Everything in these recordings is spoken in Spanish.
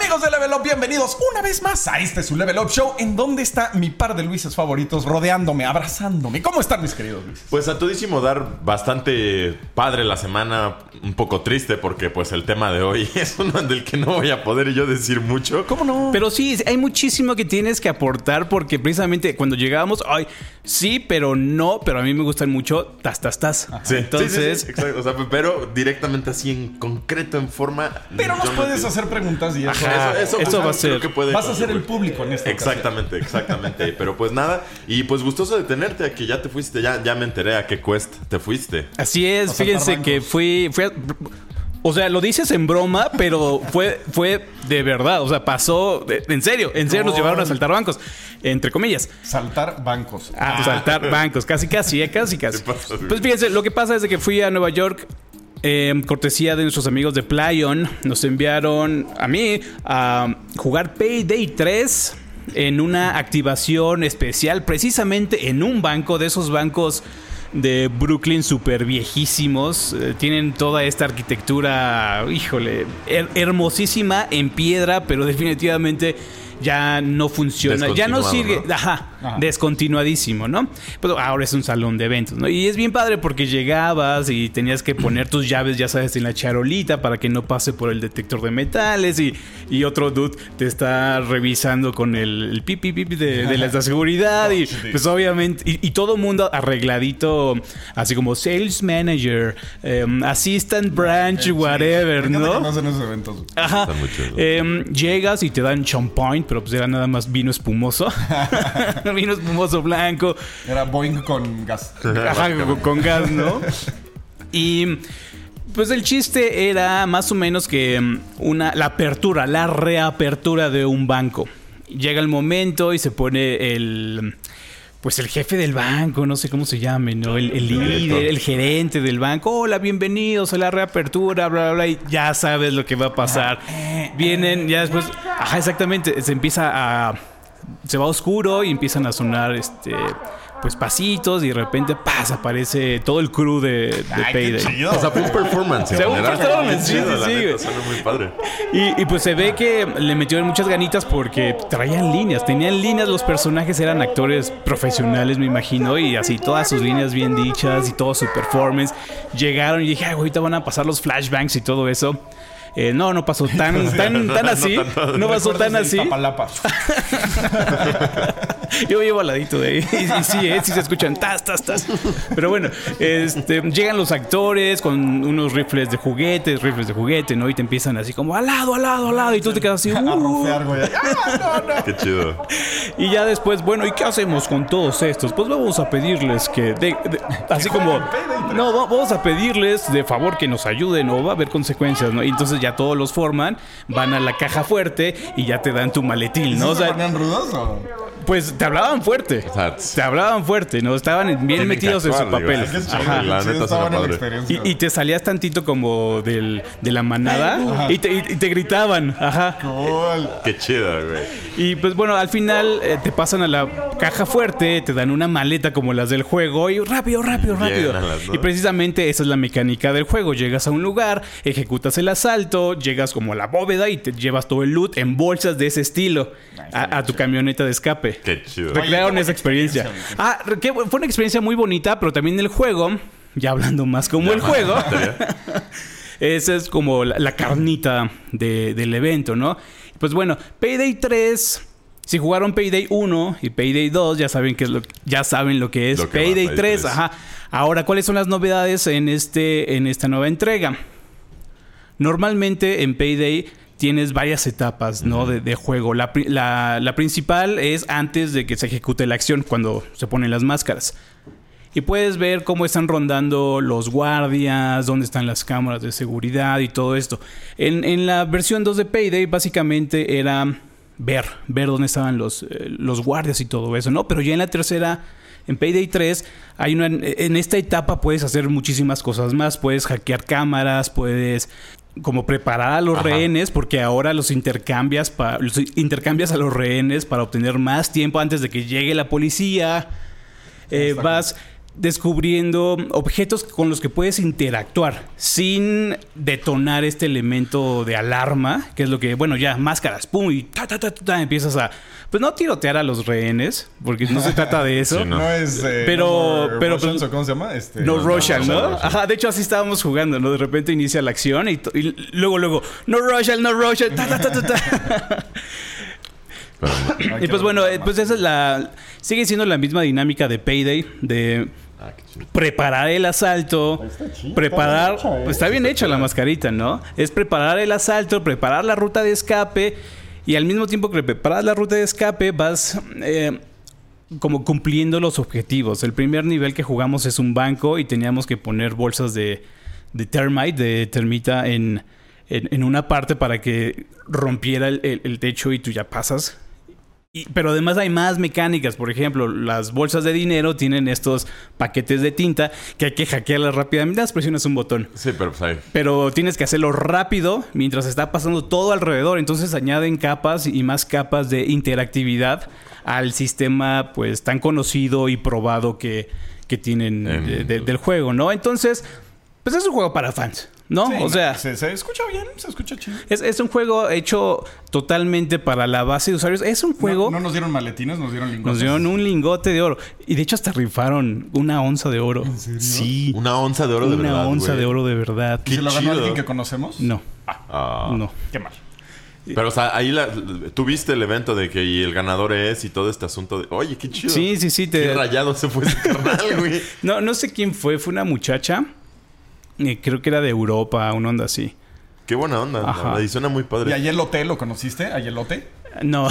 Amigos de Level Up, bienvenidos una vez más a este su Level Up Show, en donde está mi par de Luises favoritos rodeándome, abrazándome. ¿Cómo están mis queridos Luis? Pues a todísimo dar bastante padre la semana, un poco triste porque pues el tema de hoy es uno del que no voy a poder yo decir mucho. ¿Cómo no? Pero sí, hay muchísimo que tienes que aportar porque precisamente cuando llegábamos, ay, sí, pero no, pero a mí me gustan mucho tas, tas, tas. Sí, Entonces, sí, sí, sí, exacto. O sea, pero directamente así en concreto, en forma. Pero nos no puedes te- hacer preguntas y eso. Ajá, eso, eso, eso pues, va a ser- que puede Vas a ser el público en esta Exactamente, exactamente. Pero pues nada, y pues gustoso de tenerte, a que ya te fuiste, ya, ya me enteré a qué quest te fuiste. así es, fíjense que fui, fui a- o sea, lo dices en broma, pero fue, fue de verdad. O sea, pasó. de- en serio, en serio nos No. llevaron a saltar bancos. Entre comillas. Saltar bancos. A saltar bancos. Casi, casi, eh, casi, casi. Pues fíjense, lo que pasa es de que fui a Nueva York. Eh, cortesía de nuestros amigos de Playon, nos enviaron a mí a jugar Payday 3 en una activación especial, precisamente en un banco de esos bancos de Brooklyn super viejísimos. Eh, tienen toda esta arquitectura, híjole, her- hermosísima en piedra, pero definitivamente ya no funciona. Ya no sirve. ¿no? Ajá, Ajá. descontinuadísimo, ¿no? Pero ahora es un salón de eventos, ¿no? Y es bien padre porque llegabas y tenías que poner tus llaves, ya sabes, en la charolita para que no pase por el detector de metales y, y otro dude te está revisando con el, el pipi pipi de, de la de seguridad y sí. pues obviamente, y, y todo mundo arregladito, así como sales manager, em, assistant branch, whatever, encanta que ¿no? hacen esos eventos. Ajá. Están muy chidos. Em, llegas y te dan champagne, pero pues era nada más vino espumoso. vino espumoso blanco. Era Boeing con gas. Ajá, con, gas, ¿no? Y pues el chiste era más o menos que em, una, la apertura, la reapertura de un banco. Llega el momento y se pone el. Pues el jefe del banco, no sé cómo se llame, ¿no? El, el líder, el gerente del banco. Hola, bienvenidos a la reapertura, bla, bla, bla. Y ya sabes lo que va a pasar. Vienen, ya después. Ajá, exactamente. Se empieza a. Se va oscuro y empiezan a sonar este. Pues pasitos y de repente ¡paz! aparece todo el crew de, de Ay, qué Payday. chido. O sea, fue un performance. un sí, chido, sí, sí, neta, muy padre. Y, y pues se ve que le metieron muchas ganitas porque traían líneas, tenían líneas, los personajes eran actores profesionales, me imagino, y así todas sus líneas bien dichas y todo su performance. Llegaron y dije, ay, ahorita van a pasar los flashbangs y todo eso. Eh, no, no pasó tan, tan, tan así. No pasó tan así. Yo vivo al ladito de ahí. Y, y sí, eh, sí se escuchan tas, tas, tas. Pero bueno, este, llegan los actores con unos rifles de juguetes, rifles de juguete, ¿no? Y te empiezan así como al lado, al lado, al lado. Y tú te quedas así. A "Uh". rofear, güey. ¡Ah, no, no! Qué chido. Y ya después, bueno, ¿y qué hacemos con todos estos? Pues vamos a pedirles que, de- de- así como, no, va- vamos a pedirles de favor que nos ayuden o va a haber consecuencias, ¿no? Y entonces ya todos los forman, van a la caja fuerte y ya te dan tu maletín, ¿no? ¿Se rudos o...? Pues te hablaban fuerte. Te hablaban fuerte, ¿no? Estaban bien Tienen metidos en su actuar, papel. es que Ajá, la neta la. Y, y te salías tantito como del, de la manada y te, y- y te gritaban, ajá. Cool. Qué chido, güey. Y pues bueno, al final eh, te pasan a la caja fuerte, te dan una maleta como las del juego y rápido, rápido, rápido. Llénalas, ¿no? Y precisamente esa es la mecánica del juego. Llegas a un lugar, ejecutas el asalto, llegas como a la bóveda y te llevas todo el loot en bolsas de ese estilo a, a tu camioneta de escape. Qué chido. Recrearon esa experiencia. Ah, fue una experiencia muy bonita, pero también el juego, ya hablando más como el juego, esa es como la, la carnita de- del evento, ¿no? Pues bueno, Payday 3, si jugaron Payday 1 y Payday 2, ya saben que es lo, ya saben lo que es Lo que va Payday Payday 3, 3. ajá. Ahora, ¿cuáles son las novedades en este en esta nueva entrega? Normalmente en Payday tienes varias etapas ¿no? de, de juego. La, pri- la- la principal es antes de que se ejecute la acción, cuando se ponen las máscaras. Y puedes ver cómo están rondando los guardias, dónde están las cámaras de seguridad y todo esto. En, en la versión 2 de Payday básicamente era ver, ver dónde estaban los, eh, los guardias y todo eso, ¿no? Pero ya en la tercera, en Payday 3, hay una, en esta etapa puedes hacer muchísimas cosas más. Puedes hackear cámaras, puedes como preparar a los Ajá. rehenes, porque ahora los intercambias, los intercambias a los rehenes para obtener más tiempo antes de que llegue la policía. Eh, vas, descubriendo objetos con los que puedes interactuar sin detonar este elemento de alarma, que es lo que, bueno, ya máscaras, pum, y ta, ta, ta, ta, ta, empiezas a, pues no tirotear a los rehenes, porque no se trata de eso. Sí, No, No. es. eh, Pero- no pero- Russians, ¿o ¿Cómo se llama? Este, No Russian, ¿no? Russian. Ajá, de hecho así estábamos jugando, ¿no? De repente inicia la acción y, luego, luego, no Russian, no Russian, ta, ta, ta, ta, ta. Y pues bueno, eh, pues esa es la... Sigue siendo la misma dinámica de Payday, de. Preparar el asalto, preparar, está bien hecha, ¿eh? está bien hecha la mascarita, ¿no? Es preparar el asalto, preparar la ruta de escape y al mismo tiempo que preparas la ruta de escape vas eh, como cumpliendo los objetivos. El primer nivel que jugamos es un banco y teníamos que poner bolsas de, de termite, de termita en, en, en una parte para que rompiera el, el- el techo y tú ya pasas. Y- pero además hay más mecánicas. Por ejemplo, las bolsas de dinero tienen estos paquetes de tinta que hay que hackearlas rápidamente. Las presionas un botón. Sí, pero pues ahí. Pero tienes que hacerlo rápido mientras está pasando todo alrededor. Entonces añaden capas y más capas de interactividad al sistema pues tan conocido y probado que, que tienen En- de- de- del juego, ¿no? Entonces, pues es un juego para fans, ¿no? Sí, o sea, Se, se escucha bien, se escucha chido. es, es un juego hecho totalmente para la base de usuarios. Es un juego... No, no nos dieron maletines, nos dieron lingotes. Nos dieron un lingote de oro. Y de hecho hasta rifaron una onza de oro. Sí. Una onza de oro de una verdad. onza güey. de oro de verdad. ¿Y se lo ganó chido. alguien que conocemos? No, Ah. no. Qué mal. Pero, o sea, ahí la, tuviste el evento de que y el ganador es y todo este asunto de. Oye, qué chido. Sí, sí, sí. Te... Qué rayado se fue ese carnal, güey. No, no sé quién fue. Fue una muchacha. Eh, creo que era de Europa, una onda así. Qué buena onda. la Ajá. verdad, Y suena muy ¿Y padre. a Yelote lo conociste? ¿A Yelote? No.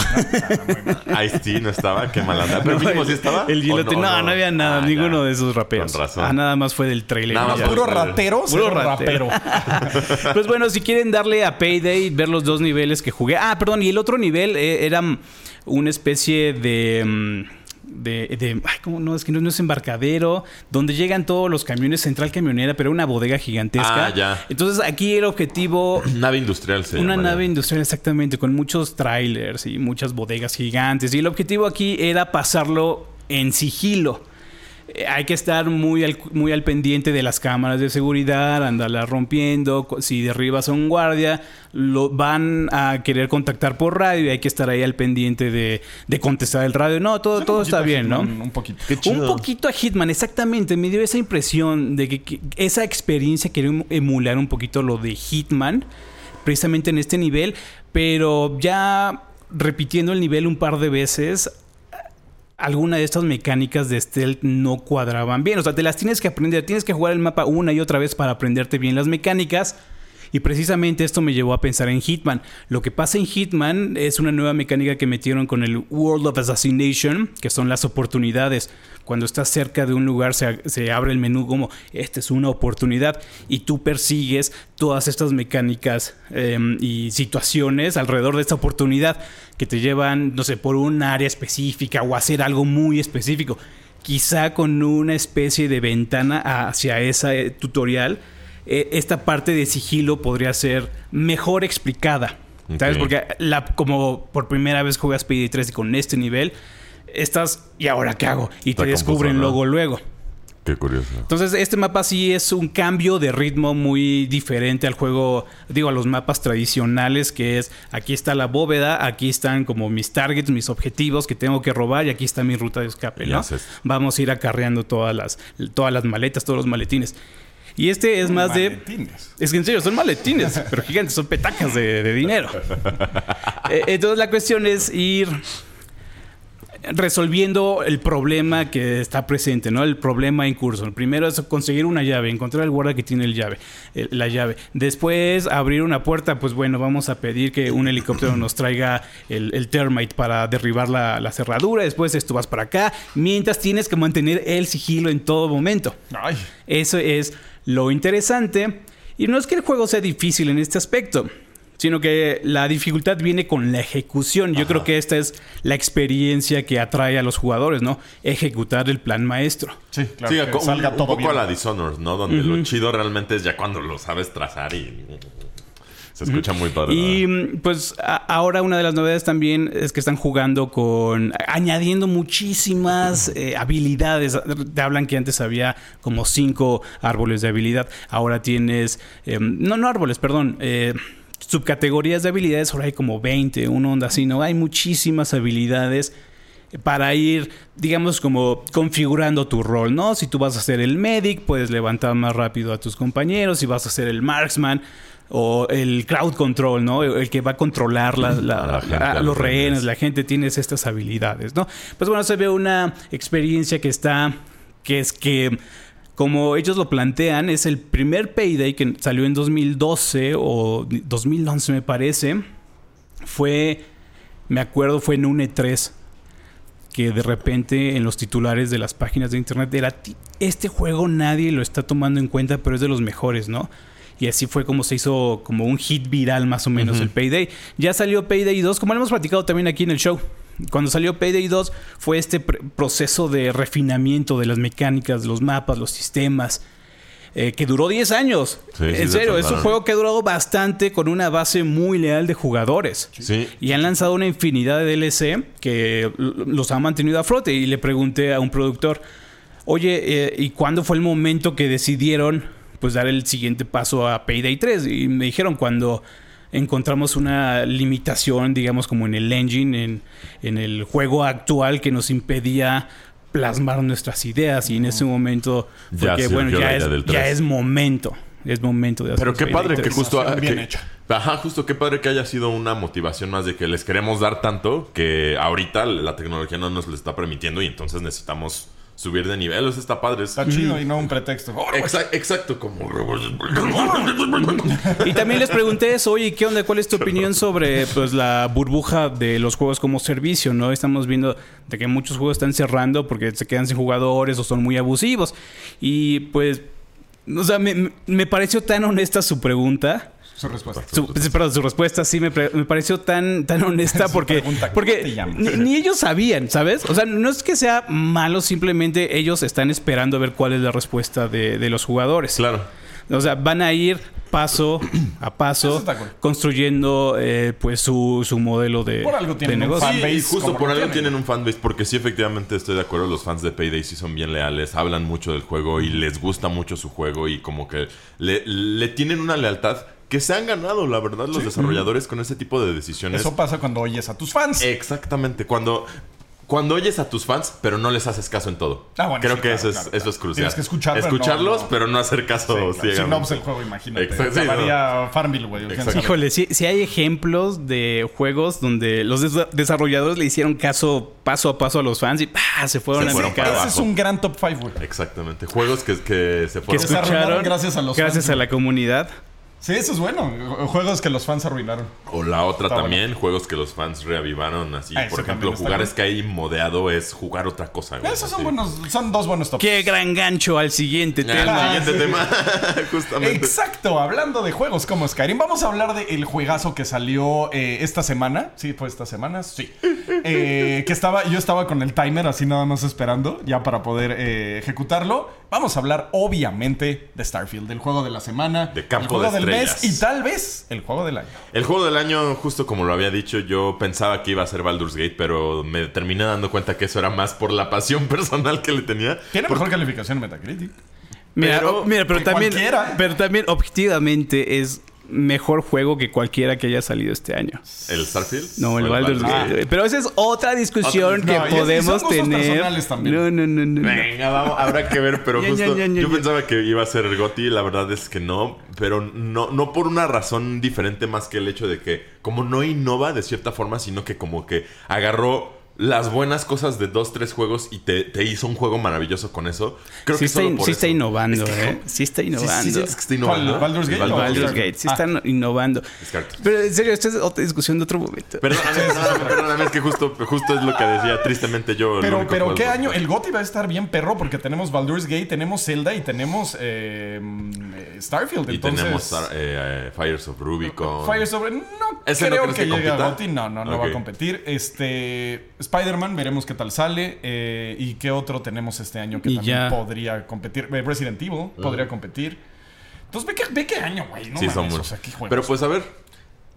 Ice-T no estaba. Qué mala onda. Pero mínimo sí estaba. El ¿O hilote. No, no, había nada. Ah, ninguno ya. de esos raperos. Con razón. Ah, nada más fue del trailer. Nada y más ya. Puro ratero, Puro ratero. rapero. pues bueno, si quieren darle a Payday, ver los dos niveles que jugué. Ah, perdón, y el otro nivel eh, era mm, una especie de. mm, De, de- ay, ¿cómo no? Es que no, no es embarcadero, donde llegan todos los camiones, central camionera, pero una bodega gigantesca. Ah, ya. Entonces aquí el objetivo Nave industrial se una nave industrial exactamente, con muchos trailers y muchas bodegas gigantes. Y el objetivo aquí era pasarlo en sigilo. Eh, hay que estar muy al, muy al pendiente de las cámaras de seguridad, andarlas rompiendo. Si derribas a un guardia, lo van a querer contactar por radio y hay que estar ahí al pendiente de, de contestar el radio. No, todo, todo está bien, ¿no? Un poquito. Qué chido. Un poquito a Hitman, exactamente. Me dio esa impresión de que, que esa experiencia quería em- emular un poquito lo de Hitman, precisamente en este nivel, pero ya repitiendo el nivel un par de veces, alguna de estas mecánicas de stealth no cuadraban bien. O sea, te las tienes que aprender, tienes que jugar el mapa una y otra vez para aprenderte bien las mecánicas. Y precisamente esto me llevó a pensar en Hitman. Lo que pasa en Hitman es una nueva mecánica que metieron con el World of Assassination, que son las oportunidades. Cuando estás cerca de un lugar se, se abre el menú como, esta es una oportunidad, y tú persigues todas estas mecánicas eh, y situaciones alrededor de esta oportunidad que te llevan, no sé, por un área específica o hacer algo muy específico. Quizá con una especie de ventana hacia ese tutorial eh, esta parte de sigilo podría ser mejor explicada. ¿Sabes? Ok. Porque la, como por primera vez juegas PD3 y con este nivel, estás, ¿y ahora qué hago? Y Está te descubren luego, luego. Qué curioso. Entonces, este mapa sí es un cambio de ritmo muy diferente al juego, digo, a los mapas tradicionales, que es aquí está la bóveda, aquí están como mis targets, mis objetivos que tengo que robar y aquí está mi ruta de escape, ¿no? Vamos a ir acarreando todas las, todas las maletas, todos los maletines. Y este es más de... Maletines. Es que en serio, son maletines, pero gigantes, son petacas de, de dinero. Eh, Entonces la cuestión es ir resolviendo el problema que está presente, ¿no? El problema en curso. El primero es conseguir una llave, encontrar al guarda que tiene el llave, el- la llave. Después abrir una puerta, pues bueno, vamos a pedir que un helicóptero nos traiga el, el termite para derribar la, la cerradura. Después esto vas para acá, mientras tienes que mantener el sigilo en todo momento. Ay, Eso es lo interesante. Y no es que el juego sea difícil en este aspecto, sino que la dificultad viene con la ejecución. Yo creo que esta es la experiencia que atrae a los jugadores, ¿no? Ejecutar el plan maestro. sí, claro. sí, que un, salga un todo poco bien. a la Dishonored, ¿no? Donde lo chido realmente es ya cuando lo sabes trazar y... Se escucha muy padre. Y mm, pues a- ahora una de las novedades también es que están jugando con añadiendo muchísimas eh, habilidades. Te hablan que antes había como cinco árboles de habilidad. Ahora tienes eh, no no árboles, perdón. eh, subcategorías de habilidades, ahora hay como 20, una onda así, ¿no? Hay muchísimas habilidades para ir, digamos, como configurando tu rol, ¿no? Si tú vas a ser el medic, puedes levantar más rápido a tus compañeros. Si vas a ser el marksman o el crowd control, ¿no? El que va a controlar la- la- A la gente, a a los rehenes, la gente tiene estas habilidades, ¿no? Pues bueno, se ve una experiencia que está, que es que como ellos lo plantean, es el primer Payday que salió en 2012 o 2011 me parece. Fue, me acuerdo, fue en un E3 que de repente en los titulares de las páginas de internet era "Ti- este juego nadie lo está tomando en cuenta, pero es de los mejores, ¿no? Y así fue como se hizo como un hit viral más o menos el Payday. Ya salió Payday 2, como lo hemos platicado también aquí en el show. Cuando salió Payday 2 fue este pr- proceso de refinamiento de las mecánicas, los mapas, los sistemas, eh, que duró 10 años. Sí, en se serio, es un juego que ha durado bastante con una base muy leal de jugadores. Sí. Y han lanzado una infinidad de DLC que los ha mantenido a flote. Y le pregunté a un productor, oye, eh, ¿y cuándo fue el momento que decidieron pues dar el siguiente paso a Payday 3? Y me dijeron cuando encontramos una limitación, digamos, como en el engine, en, en el juego actual que nos impedía plasmar nuestras ideas y en ese momento fue Ya que bueno ya es, ya 3. es momento es momento de hacer Pero qué Payday padre que 3. justo. ah, Bien que- hecha. Ajá, justo qué padre que haya sido una motivación más de que les queremos dar tanto que ahorita la tecnología no nos lo está permitiendo y entonces necesitamos subir de nivel. Eso está padre. Es- Está chido y no un pretexto. Exa- exacto, como. Y también les pregunté eso, oye, ¿qué onda? ¿Cuál es tu opinión sobre pues la burbuja de los juegos como servicio? ¿No? Estamos viendo de que muchos juegos están cerrando porque se quedan sin jugadores o son muy abusivos. Y pues, o sea, me, me pareció tan honesta su pregunta. Su respuesta. Su, perdón, su respuesta sí me, me pareció tan, tan honesta porque, pregunta, ¿cómo porque ni, ni ellos sabían, ¿sabes? O sea, no es que sea malo, simplemente ellos están esperando a ver cuál es la respuesta de, de los jugadores. Claro. O sea, van a ir paso a paso cool. construyendo eh, pues su, su modelo de, Por algo de tienen un negocio. fanbase y justo por algo tienen. tienen un fanbase, porque sí, efectivamente estoy de acuerdo. Los fans de Payday sí son bien leales, hablan mucho del juego y les gusta mucho su juego y como que le, le tienen una lealtad que se han ganado, la verdad, los desarrolladores con ese tipo de decisiones. Eso pasa cuando oyes a tus fans. Exactamente, cuando, cuando oyes a tus fans, pero no les haces caso en todo. Ah, bueno, Creo sí, que claro, eso, es, claro, eso es crucial. Tienes que escuchar, Escucharlos, no- no- pero no hacer caso Sí. Si no, pues el juego, imagínate. Exacto, Acabaría Farmville, güey. Híjole, sí, sí hay ejemplos de juegos donde los des- desarrolladores le hicieron caso paso a paso a los fans y ¡pah! se fueron Se a fueron para Ese es un gran top 5, güey. Exactamente. Juegos que, que se Que fueron. se arruinaron escucharon gracias a los gracias fans, a la comunidad. Sí, eso es bueno. Juegos que los fans arruinaron. O la otra Está también, juegos que los fans reavivaron así. Ah, Por ejemplo, jugar cool. Sky modeado es jugar otra cosa. güey, Esos son así. buenos, son dos buenos tops. Qué gran gancho al siguiente tema. el siguiente sí. tema, justamente. Exacto, hablando de juegos como Skyrim, vamos a hablar del juegazo que salió eh, esta semana. Sí, fue esta semana, sí. Eh, que estaba, yo estaba con el timer así nada más esperando ya para poder eh, ejecutarlo. Vamos a hablar obviamente de Starfield, del juego de la semana, De campo el juego de del mes y tal vez el juego del año. El juego del año, justo como lo había dicho, yo pensaba que iba a ser Baldur's Gate, pero me terminé dando cuenta que eso era más por la pasión personal que le tenía. Tiene mejor calificación en Metacritic. Mira, Pero- mira, pero también, cualquiera. pero también objetivamente es mejor juego que cualquiera que haya salido este año. ¿El Starfield? No, el ¿O Baldur's Gate. Pero esa es otra discusión Otra- que no, son podemos gustos tener. también. No, no, no, no. Venga, vamos, habrá que ver, pero justo ya, ya, ya, yo pensaba que iba a ser el GOTY, la verdad es que no, pero no, no por una razón diferente más que el hecho de que como no innova de cierta forma, sino que como que agarró las buenas cosas de dos, tres juegos y te, te hizo un juego maravilloso con eso. Creo Sí, que está, solo in- por sí eso. está innovando, Es que, ¿eh? Sí está Sí, sí, innovando. sientes que está innovando. ¿Baldur's Gate Baldur's? Gate, sí Ah. están innovando. Descartes. Pero en serio, esta es otra discusión de otro momento. Perdóname, perdóname, perdóname, es que justo, justo es lo que decía tristemente yo. Pero, pero ¿qué año? El GOTY va a estar bien perro porque tenemos Baldur's Gate, tenemos Zelda y tenemos eh, Starfield. Y Entonces, tenemos eh, eh, Fires of Rubicon. Fire sobre. No ¿Ese no creo que, que llegue a? GOTY. No, no, no va a competir. Este. Spider-Man, veremos qué tal sale. eh, y qué otro tenemos este año que Y también ya. podría competir. Eh, Resident Evil podría competir. Entonces ve qué, ve qué año, güey. No sí, mames, son o sea, qué. Pero pues a ver,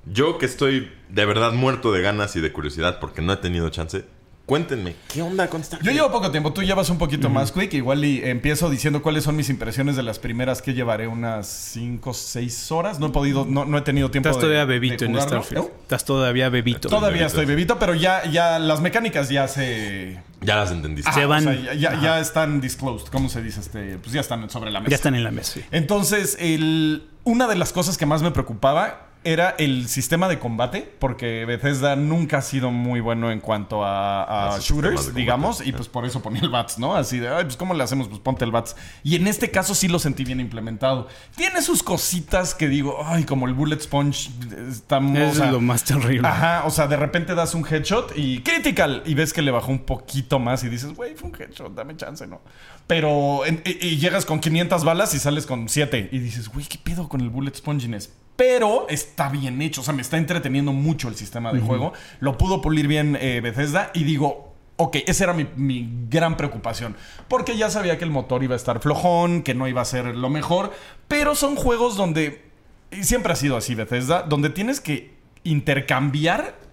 Yo que estoy de verdad muerto de ganas y de curiosidad porque no he tenido chance. Cuéntenme, ¿qué onda con Starfield? Yo llevo poco tiempo, tú llevas un poquito más, Quick. Igual y empiezo diciendo cuáles son mis impresiones de las primeras que llevaré unas 5 o 6 horas. No he podido, no, no he tenido tiempo Estás de todavía de bebito en. Starfield. ¿No? Estás todavía bebito. Todavía estoy bebito, pero ya, ya las mecánicas ya se... Ya las entendiste. Se Ah, van. o sea, ya, ya- ya están disclosed, ¿cómo se dice? Este, pues ya están sobre la mesa. Ya están en la mesa. sí. Entonces, el, una de las cosas que más me preocupaba era el sistema de combate, porque Bethesda nunca ha sido muy bueno en cuanto a, shooters, digamos, y pues por eso ponía el BATS, ¿no? Así de, ay, pues ¿cómo le hacemos? Pues ponte el BATS. Y en este caso sí lo sentí bien implementado. Tiene sus cositas que digo, ay, como el Bullet Sponge, está o Eso sea, es lo más terrible. Ajá, o sea, de repente das un headshot y critical y ves que le bajó un poquito más y dices, güey, fue un headshot, dame chance, ¿no? Pero en- y, y llegas con 500 balas y sales con 7 y dices, güey, ¿qué pedo con el bullet sponginess? Pero está bien hecho, o sea, me está entreteniendo mucho el sistema de juego. Lo pudo pulir bien eh, Bethesda y digo, ok, esa era mi, mi gran preocupación. Porque ya sabía que el motor iba a estar flojón, que no iba a ser lo mejor, pero son juegos donde, y siempre ha sido así Bethesda, donde tienes que intercambiar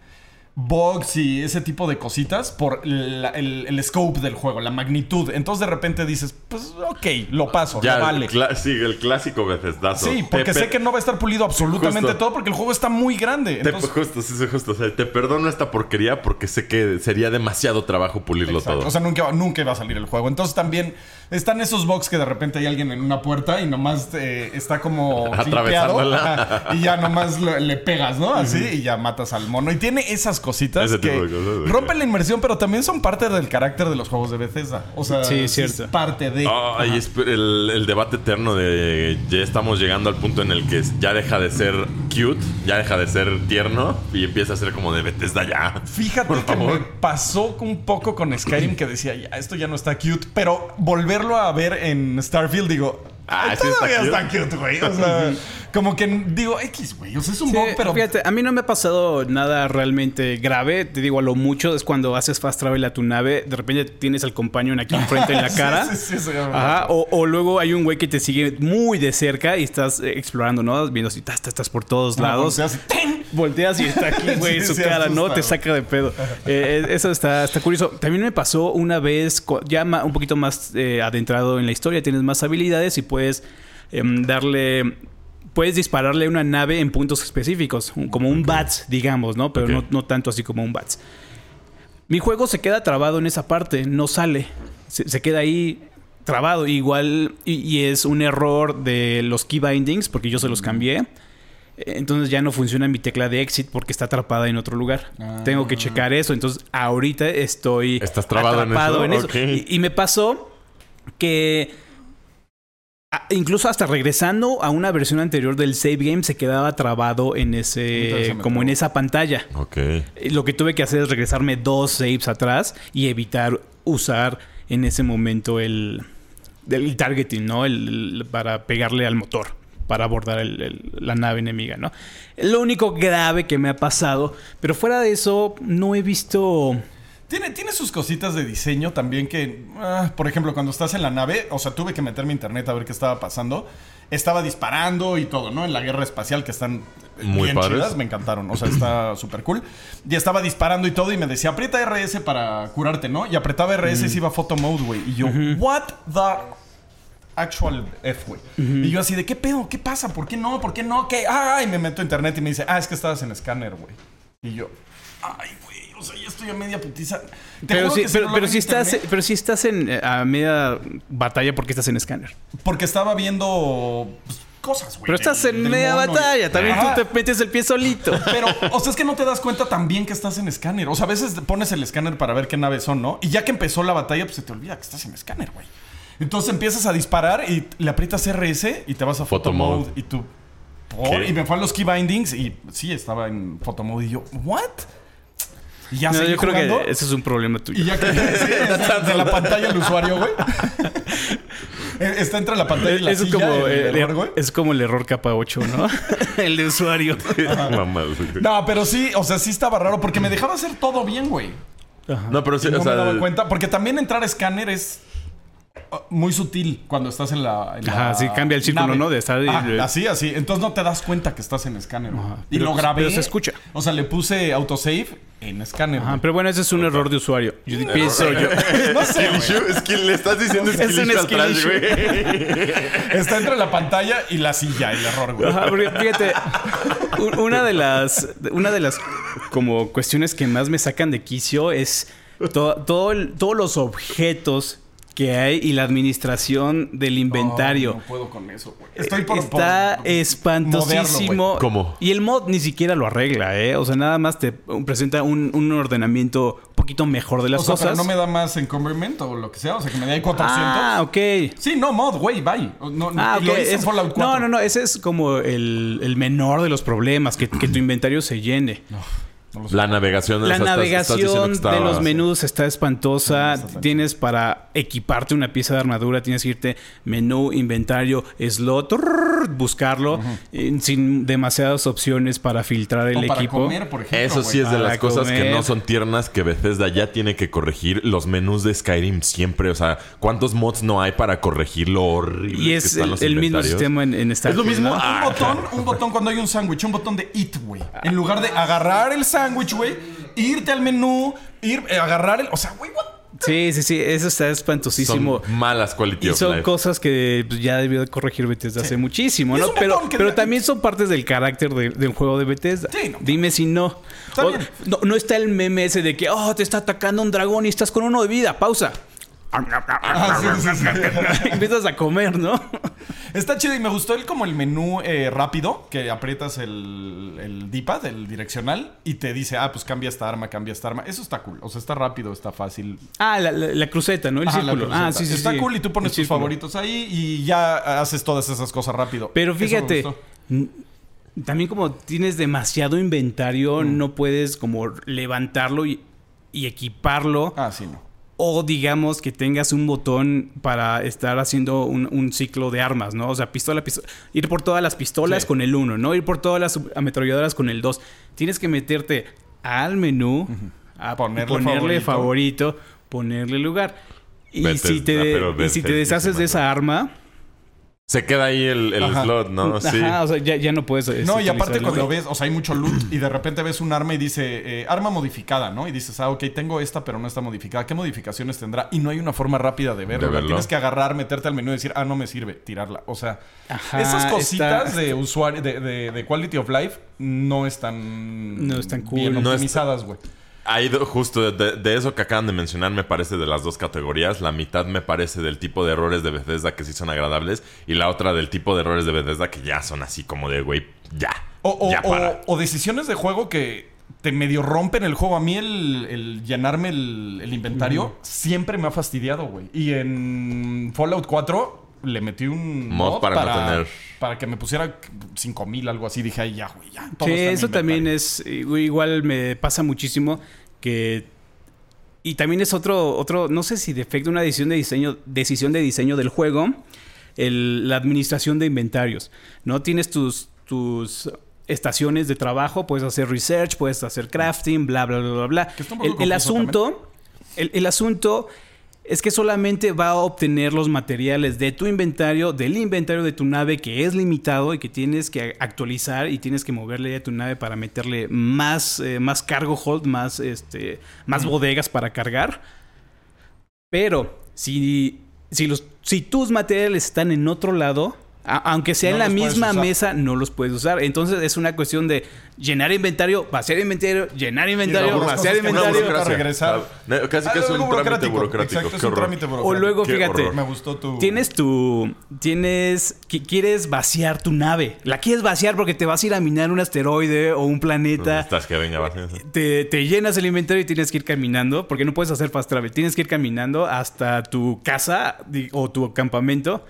bugs y ese tipo de cositas por la- el, el scope del juego, la magnitud. Entonces de repente dices, pues ok, lo paso, Ya, lo vale. el sí, el clásico Bethesdazo. Sí, porque Te sé que no va a estar pulido absolutamente Justo. todo porque el juego está muy grande. te- Entonces, justo, sí, justo. O sea, te perdono esta porquería porque sé que sería demasiado trabajo pulirlo Exacto. todo. O sea, nunca, nunca iba a salir el juego. Entonces también están esos bugs que de repente hay alguien en una puerta y nomás eh, está como clipeado, y ya nomás lo- le pegas, ¿no? Así y ya matas al mono. Y tiene esas cositas Ese que tipo de cosas de rompen que- la inmersión, pero también son parte del carácter de los juegos de Bethesda. O sea, Sí, es cierto. parte de... Ajá. es el, el debate eterno de ya estamos llegando al punto en el que ya deja de ser cute, ya deja de ser tierno y empieza a ser como de Bethesda ya. Fíjate Por que favor. me pasó un poco con Skyrim que decía, ya, esto ya no está cute, pero volverlo a ver en Starfield, digo, Ah, "Ay, sí está cute". está cute, güey. O sea, como que digo, X, güey. O sea, es un Sí, bug, pero. fíjate, a mí no me ha pasado nada realmente grave. Te digo, a lo mucho es cuando haces fast travel a tu nave, de repente tienes al compañero aquí enfrente en la cara. sí, sí, Ajá, o, o luego hay un güey que te sigue muy de cerca y estás eh, explorando, ¿no? Viendo si estás, estás por todos lados. ¡ten! Volteas y está aquí, güey, Sí, su cara, ¿no? asusta, Te güey. saca de pedo. Eh, eh, eso está, está curioso. También me pasó una vez, ya un poquito más eh, adentrado en la historia, tienes más habilidades y puedes em, darle. Puedes dispararle a una nave en puntos específicos, como un BATS, digamos, ¿no? Pero no, no tanto así como un BATS. Mi juego se queda trabado en esa parte, no sale. Se, se queda ahí trabado. Igual, y, y es un error de los key bindings, porque yo se los cambié. Entonces ya no funciona mi tecla de exit porque está atrapada en otro lugar. Ah. Tengo que checar eso. Entonces ahorita estoy ¿Estás trabado en atrapado eso? Y, y me pasó que a- incluso hasta regresando a una versión anterior del save game se quedaba trabado en ese como en esa pantalla. Lo que tuve que hacer es regresarme dos saves atrás y evitar usar en ese momento el, el targeting, ¿no? El, el- para pegarle al motor, para abordar el- el- la nave enemiga, ¿no? Lo único grave que me ha pasado, pero fuera de eso no he visto... Tiene, tiene sus cositas de diseño también que, ah, por ejemplo, cuando estás en la nave, o sea, tuve que meterme a internet a ver qué estaba pasando. Estaba disparando y todo, ¿no? En la guerra espacial que están Muy bien padres. chidas, me encantaron. O sea, está súper cool. Y estaba disparando y todo y me decía, aprieta RS para curarte, ¿no? Y apretaba RS y se iba a photo mode, güey. Y yo, what the actual F, güey. Y yo así de, ¿qué pedo? ¿Qué pasa? ¿Por qué no? ¿Por qué no? ¿Qué? Ah, y me meto a internet y me dice, ah, es que estabas en escáner, güey. Y yo, ay, güey, o sea, ya estoy a media putiza. Te Pero si, pero, no pero si estás, pero si estás en, eh, a media batalla porque estás en escáner. Porque estaba viendo pues, cosas, güey. Pero estás en media y- batalla, también Ajá. tú te metes el pie solito. Pero, o sea, es que no te das cuenta también que estás en escáner. O sea, a veces pones el escáner para ver qué naves son, ¿no? Y ya que empezó la batalla, pues se te olvida que estás en escáner, güey. Entonces empiezas a disparar y le aprietas RS y te vas a Photo photo mode mode. y tú. ¿por? ¿Qué? Y me fue a los key bindings y sí, estaba en photo mode y yo, ¿what? Y ya No, seguí yo creo jugando. que ese es un problema tuyo. Y ya que sí, entre la pantalla el usuario, güey. Eh, está entre la pantalla y la Eso silla, como, el el, error, güey. es como el error capa 8, ¿no? el de usuario. Mamá. No, pero sí, o sea, sí estaba raro porque me dejaba hacer todo bien, güey. No, pero sí, Y no o sea, me daba cuenta. Porque también entrar a escáner es muy sutil cuando estás en la. en Ajá, la sí, cambia el círculo, nave. ¿no? De estar- así, así. Entonces no te das cuenta que estás en escáner. Ajá. Y Pero- lo grabé. pero se escucha. O sea, le puse autosave en escáner. Ajá, pero bueno, ese es un error de usuario. Yo pienso yo. no sé, es que le estás diciendo Es skill un skill issue. güey. Está entre la pantalla y la silla, el error, güey. Ajá, porque fíjate, una de las una de las como cuestiones que más me sacan de quicio es to- todo el- todos los objetos que hay y la administración del inventario. Ay, no puedo con eso, güey. Estoy por. Está por- espantosísimo. ¿Cómo? Y el mod ni siquiera lo arregla, ¿eh? O sea, nada más te presenta un, un ordenamiento un poquito mejor de las O sea, cosas. pero no me da más encumberment o lo que sea. O sea, que me dé ahí 400. ah, ok. Sí, no, mod, güey, bye. No, Ah, y lo hice Es- Fallout 4. no, no, no. Ese es como el, el menor de los problemas, que, que tu inventario se llene. No. La navegación, La estás- estás navegación de los menús está espantosa. No, tienes para equiparte una pieza de armadura, tienes que irte menú, inventario, slot, trrr, buscarlo, eh, sin demasiadas opciones para filtrar el O para equipo. comer, por ejemplo. Eso sí es de Para las cosas que no son tiernas que Bethesda ya tiene que corregir. Los menús de Skyrim siempre, o sea, ¿cuántos mods no hay para corregir lo horrible Y que es están el, los el mismo sistema en, en Starfield, mismo? ¿no? Ah, Un botón, un botón cuando hay un sándwich, un botón de eat, güey. En lugar de agarrar el sándwich, güey, irte al menú, ir, eh, agarrar el. O sea, güey, what? Sí, sí, sí. Eso está espantosísimo. Son malas quality Y of son life. cosas que pues, ya debió de corregir Bethesda hace muchísimo, ¿no? Pero, pero también son partes del carácter de- del juego de Bethesda. Sí, no. Dime si no. O- no. no está el meme ese de que, oh, te está atacando un dragón y estás con uno de vida. Pausa. Ah, sí, sí, sí. Empiezas a comer, ¿no? Está chido y me gustó el como el menú eh, rápido, que aprietas el, el D-pad, el direccional, y te dice, ah, pues cambia esta arma, cambia esta arma. Eso está cool. O sea, está rápido, está fácil. Ah, la, la- la cruceta, ¿no? El círculo. Ah, sí, sí, Está cool y tú pones tus favoritos ahí y ya haces todas esas cosas rápido. Pero fíjate, también como tienes demasiado inventario, Mm. no puedes como levantarlo y, y equiparlo. Ah, sí, no. O digamos que tengas un botón para estar haciendo un, un ciclo de armas, ¿no? O sea, pistola, pistola. Ir por todas las pistolas Sí. con el 1, ¿no? Ir por todas las ametralladoras con el 2. Tienes que meterte al menú, a Ponerle ponerle, favorito. favorito. ponerle lugar. Y si te, pero y si te Bethesda, deshaces de esa arma, Se queda ahí el, el Ajá. slot, ¿no? Sí. ajá, o sea, ya, ya no puedes. este, No, y aparte cuando ves, o sea, hay mucho loot y de repente ves un arma y dice eh, arma modificada, ¿no? Y dices, ah, ok, tengo esta, pero no está modificada. ¿Qué modificaciones tendrá? Y no hay una forma rápida de verlo. De La verlo. Tienes que agarrar, meterte al menú y decir, ah, no me sirve, tirarla. O sea, Ajá, esas cositas está- de usuario, de, de- de quality of life, no están, No están cool. bien es- optimizadas, güey. Ido justo de, de eso que acaban de mencionar, me parece de las dos categorías. La mitad me parece del tipo de errores de Bethesda que sí son agradables. Y la otra del tipo de errores de Bethesda que ya son así como de, güey, ya. O, o- ya o- para. o decisiones de juego que te medio rompen el juego. A mí el, el llenarme el, el inventario siempre me ha fastidiado, güey. Y en Fallout 4 le metí un Mod para no tener- Para que me pusiera 5000, algo así. Dije, ay, ya, güey, ya. todo Sí, eso también es igual me pasa muchísimo que y también es otro otro no sé si defecto una decisión de diseño decisión de diseño del juego el- la administración de inventarios no tienes tus tus estaciones de trabajo puedes hacer research puedes hacer crafting bla bla bla bla bla el, el asunto el, el asunto es que solamente va a obtener los materiales de tu inventario, del inventario de tu nave que es limitado y que tienes que actualizar y tienes que moverle a tu nave para meterle más, eh, más cargo hold, más, este, más bodegas para cargar. Pero si, si, los, si tus materiales están en otro lado, a- aunque sea No en la misma mesa, no los puedes usar. Entonces es una cuestión de llenar inventario, vaciar inventario, llenar inventario, vaciar inventario. toca regresar. Ah, Casi Ah, que es algo un trámite burocrático. Exacto, es Qué un horror. trámite burocrático. O luego, Qué fíjate, horror. Me gustó tu... Tienes tu. Tienes. qui- Quieres vaciar tu nave. La quieres vaciar porque te vas a ir a minar un asteroide o un ¿Dónde planeta. estás? Que venga. Te, te llenas el inventario y tienes que ir caminando. Porque no puedes hacer fast travel. Tienes que ir caminando hasta tu casa o tu campamento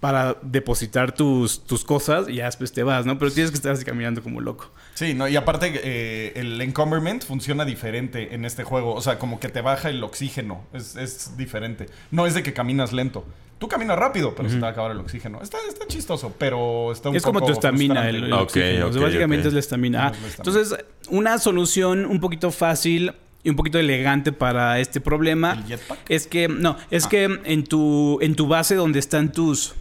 para depositar tus, tus cosas y ya después te vas, ¿no? Pero tienes que estar así caminando como loco. Sí, no, y aparte eh, el encumberment funciona diferente en este juego. O sea, como que te baja el oxígeno. Es, es diferente. No es de que caminas lento. Tú caminas rápido, pero se te va a acabar el oxígeno. Está, está chistoso, pero está un Es como poco tu estamina, el, el Ok, oxígeno. O sea, ok, básicamente es la estamina. Ah, Es entonces, una solución un poquito fácil y un poquito elegante para este problema ¿El jetpack? es que no, es Ah. que en tu en tu base donde están tus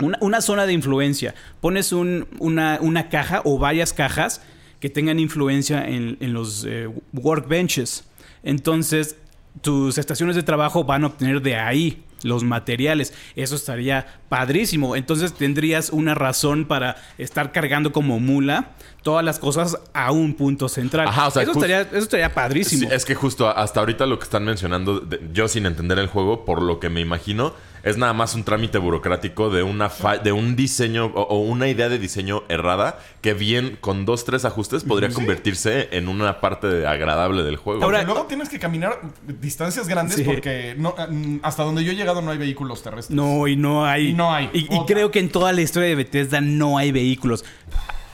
una, una zona de influencia, pones un- una, una caja o varias cajas que tengan influencia en, en los eh, workbenches. Entonces, tus estaciones de trabajo van a obtener de ahí los materiales. Eso estaría padrísimo. Entonces tendrías una razón para estar cargando como mula todas las cosas a un punto central. Ajá, o sea, eso, just- estaría, eso estaría padrísimo. Sí, es que justo hasta ahorita lo que están mencionando, de- yo sin entender el juego, por lo que me imagino, es nada más un trámite burocrático de una fa- de un diseño o, o una idea de diseño errada que bien con dos, tres ajustes podría convertirse en una parte de- agradable del juego. Ahora- luego tienes que caminar distancias grandes Sí. porque no, mm, hasta donde yo he llegado no hay vehículos terrestres. No, y no hay. Y no hay. Y, creo que en toda la historia de Bethesda no hay vehículos.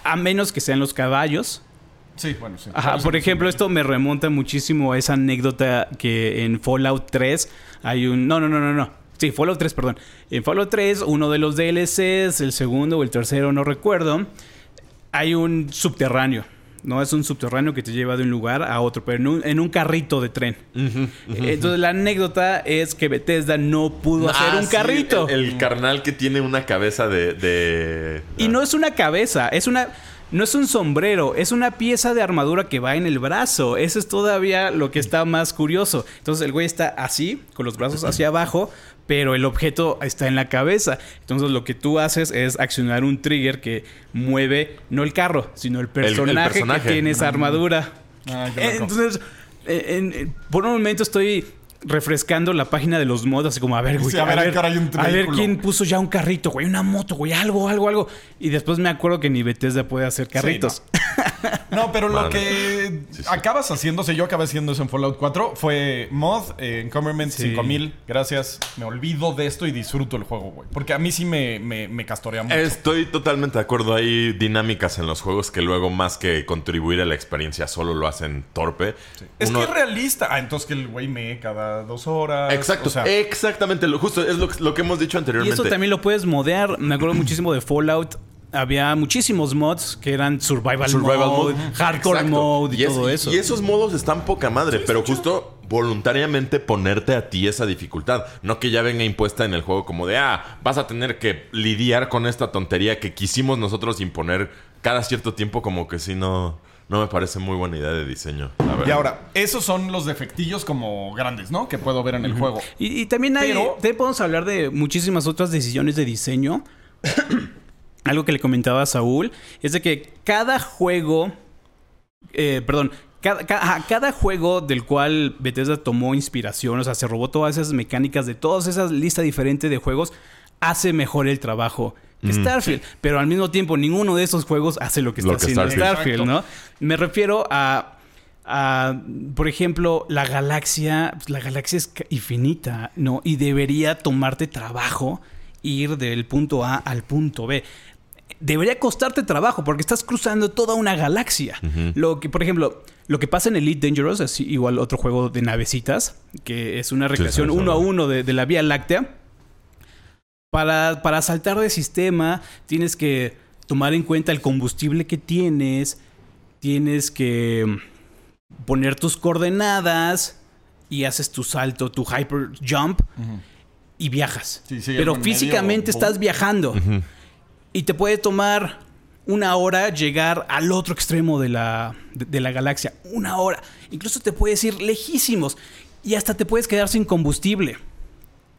A menos que sean los caballos. Sí, bueno, sí. Ajá, por ejemplo, esto me remonta muchísimo a esa anécdota que en Fallout 3 hay un... No, no, no, no, no. Sí, Fallout 3, perdón. En Fallout 3, uno de los DLCs, el segundo o el tercero, no recuerdo, hay un subterráneo. No es un subterráneo que te lleva de un lugar a otro, pero en un, en un carrito de tren. Entonces la anécdota es que Bethesda no pudo hacer Ah, un sí, carrito. El, el carnal que tiene una cabeza de. de- Y no es una cabeza, es una. No es un sombrero, es una pieza de armadura que va en el brazo. Eso es todavía lo que está más curioso. Entonces el güey está así, con los brazos hacia abajo, pero el objeto está en la cabeza. Entonces lo que tú haces es accionar un trigger que mueve no el carro, sino el personaje, personaje. que tiene esa armadura. Ah, qué loco. Entonces, eh, en- en- por un momento estoy refrescando la página de los mods, así como, a ver, güey, Sí, a ver, ¿a qué hora hay un a ver quién puso ya un carrito, güey, una moto, güey, algo, algo, algo. Y después me acuerdo que ni Bethesda puede hacer carritos. No, pero lo que Sí, sí. acabas haciéndose, yo acabé haciendo eso en Fallout 4, fue mod, eh, Encumberment Sí. 5000, gracias. Me olvido de esto y disfruto el juego, güey. Porque a mí sí me, me, me castorea mucho. Estoy totalmente de acuerdo. Hay dinámicas en los juegos que luego, más que contribuir a la experiencia, solo lo hacen torpe. Es Uno- que es realista. Ah, entonces que el güey me cada dos horas. Exacto, O sea, exactamente. Lo, justo es lo, que- lo que hemos dicho Y anteriormente. eso también lo puedes modear. Me acuerdo muchísimo de Fallout. Había muchísimos mods que eran survival, Survival mode, mode. hardcore Exacto. mode y, es- todo eso. Y esos modos están poca madre, pero justo voluntariamente ponerte a ti esa dificultad. No que ya venga impuesta en el juego como de, ah, vas a tener que lidiar con esta tontería que quisimos nosotros imponer cada cierto tiempo, como que si no, no me parece muy buena idea de diseño. la Y ahora, esos son los defectillos como grandes, ¿no? Que puedo ver en el juego. Y, y también hay. Pero- También podemos hablar de muchísimas otras decisiones de diseño. Algo que le comentaba a Saúl es de que cada juego. eh, perdón. Cada juego del cual Bethesda tomó inspiración, o sea, se robó todas esas mecánicas de todas esas listas diferentes de juegos, hace mejor el trabajo que Starfield. Pero al mismo tiempo, ninguno de esos juegos hace lo que está Lo que haciendo Starfield. Starfield, ¿no? Me refiero a por ejemplo, la galaxia, pues, la galaxia es infinita, ¿no? Y debería tomarte trabajo ir del punto A al punto B. Debería costarte trabajo porque estás cruzando toda una galaxia. Lo que, por ejemplo, lo que pasa en Elite Dangerous es igual otro juego de navecitas, que es una recreación sí, sí. uno a uno de, de la Vía Láctea. Para, para saltar de sistema, tienes que tomar en cuenta el combustible que tienes, tienes que poner tus coordenadas y haces tu salto, tu hyper jump y viajas. Sí, sí, Pero medio, físicamente estás viajando y te puede tomar una hora llegar al otro extremo de la, de, de la galaxia. Una hora. Incluso te puedes ir lejísimos y hasta te puedes quedar sin combustible.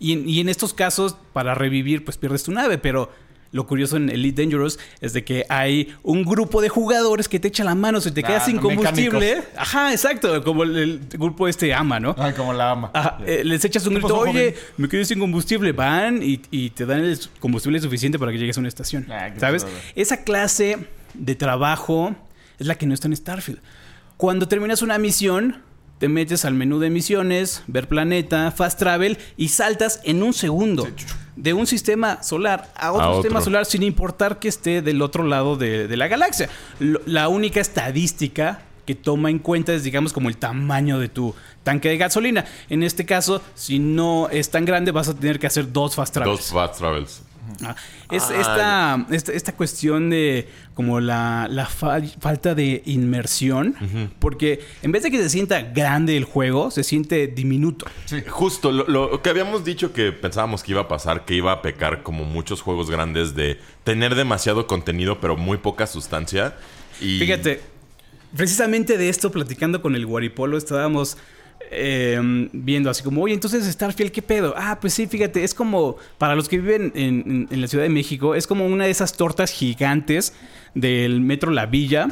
Y en, y en estos casos, para revivir, pues pierdes tu nave. Pero lo curioso en Elite Dangerous es de que hay un grupo de jugadores que te echa la mano si te Ah, quedas sin combustible. mecánicos. Ajá, exacto. Como el, el grupo este ama, ¿no? Ay, como la ama. Ajá, eh, les echas un ¿Qué grito, pasó, oye, joven? me quedé sin combustible. Van y, y te dan el combustible suficiente para que llegues a una estación. Ah, ¿Sabes? Esa clase de trabajo es la que no está en Starfield. Cuando terminas una misión, te metes al menú de misiones, ver planeta, fast travel y saltas en un segundo de un sistema solar a otro, A otro. sistema solar sin importar que esté del otro lado de, de la galaxia. Lo- la única estadística que toma en cuenta es, digamos, como el tamaño de tu tanque de gasolina. En este caso, si no es tan grande, vas a tener que hacer dos fast travels. Dos fast travels. Ah, es Ah, esta, esta, esta cuestión de como la, la fal- falta de inmersión, porque en vez de que se sienta grande el juego, se siente diminuto. Justo, lo, lo que habíamos dicho que pensábamos que iba a pasar, que iba a pecar como muchos juegos grandes de tener demasiado contenido pero muy poca sustancia. Y Fíjate, precisamente de esto, platicando con el Guaripolo, estábamos eh, viendo así como, oye, entonces Starfield, ¿qué pedo? Ah, pues sí, fíjate, es como, para los que viven en, en- en la Ciudad de México, es como una de esas tortas gigantes del Metro La Villa,